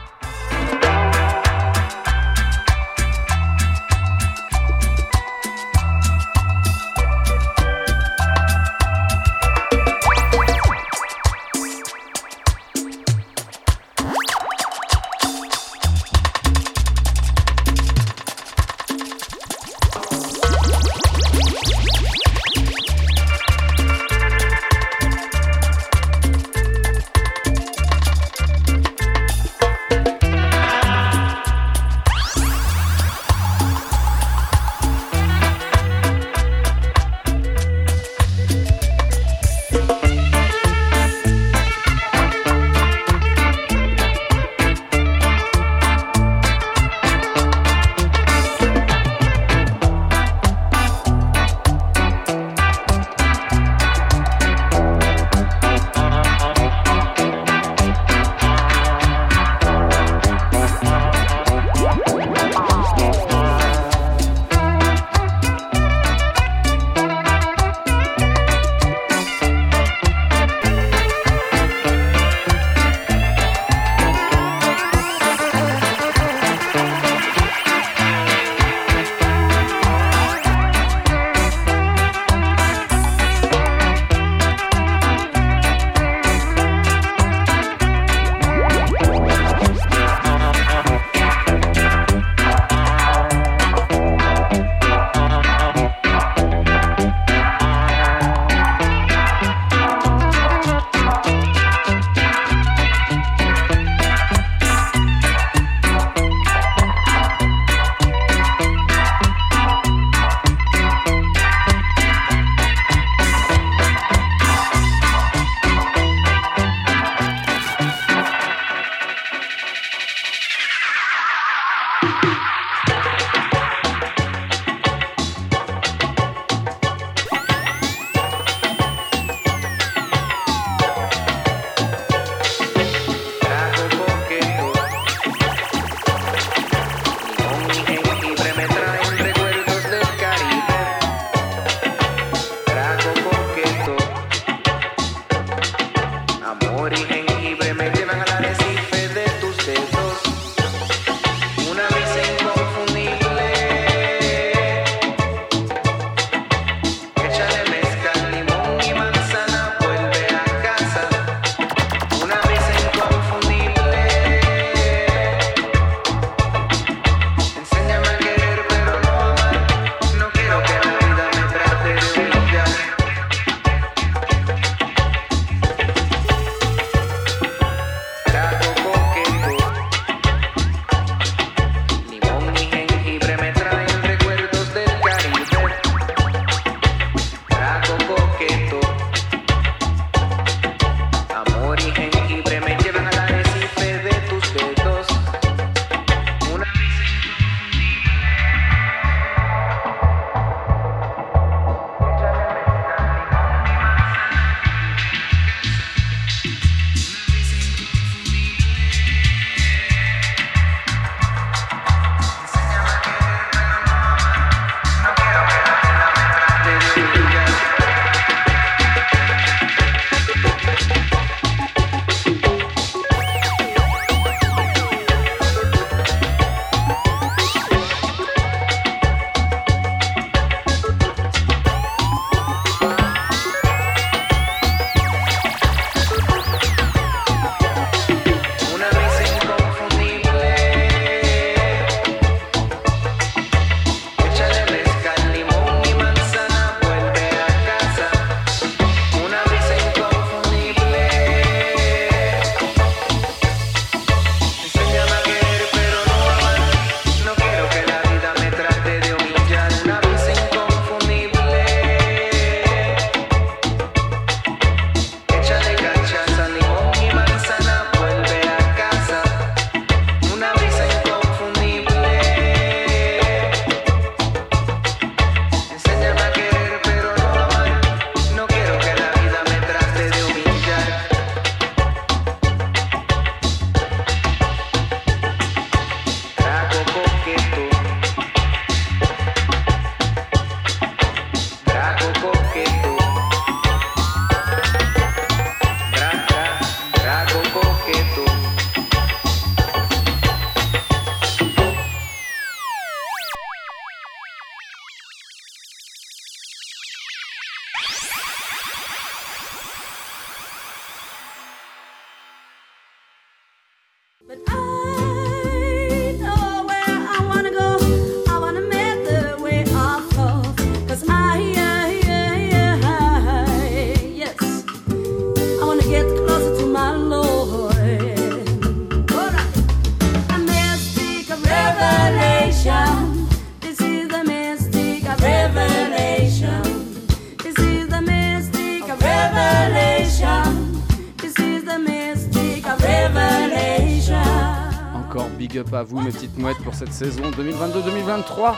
cette saison 2022-2023.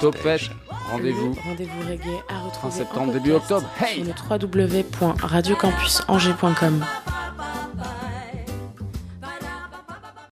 Topette, rendez-vous. Rendez-vous reggae à retrouver Fin en septembre, début octobre. Hey sur le www.radiocampusangers.com.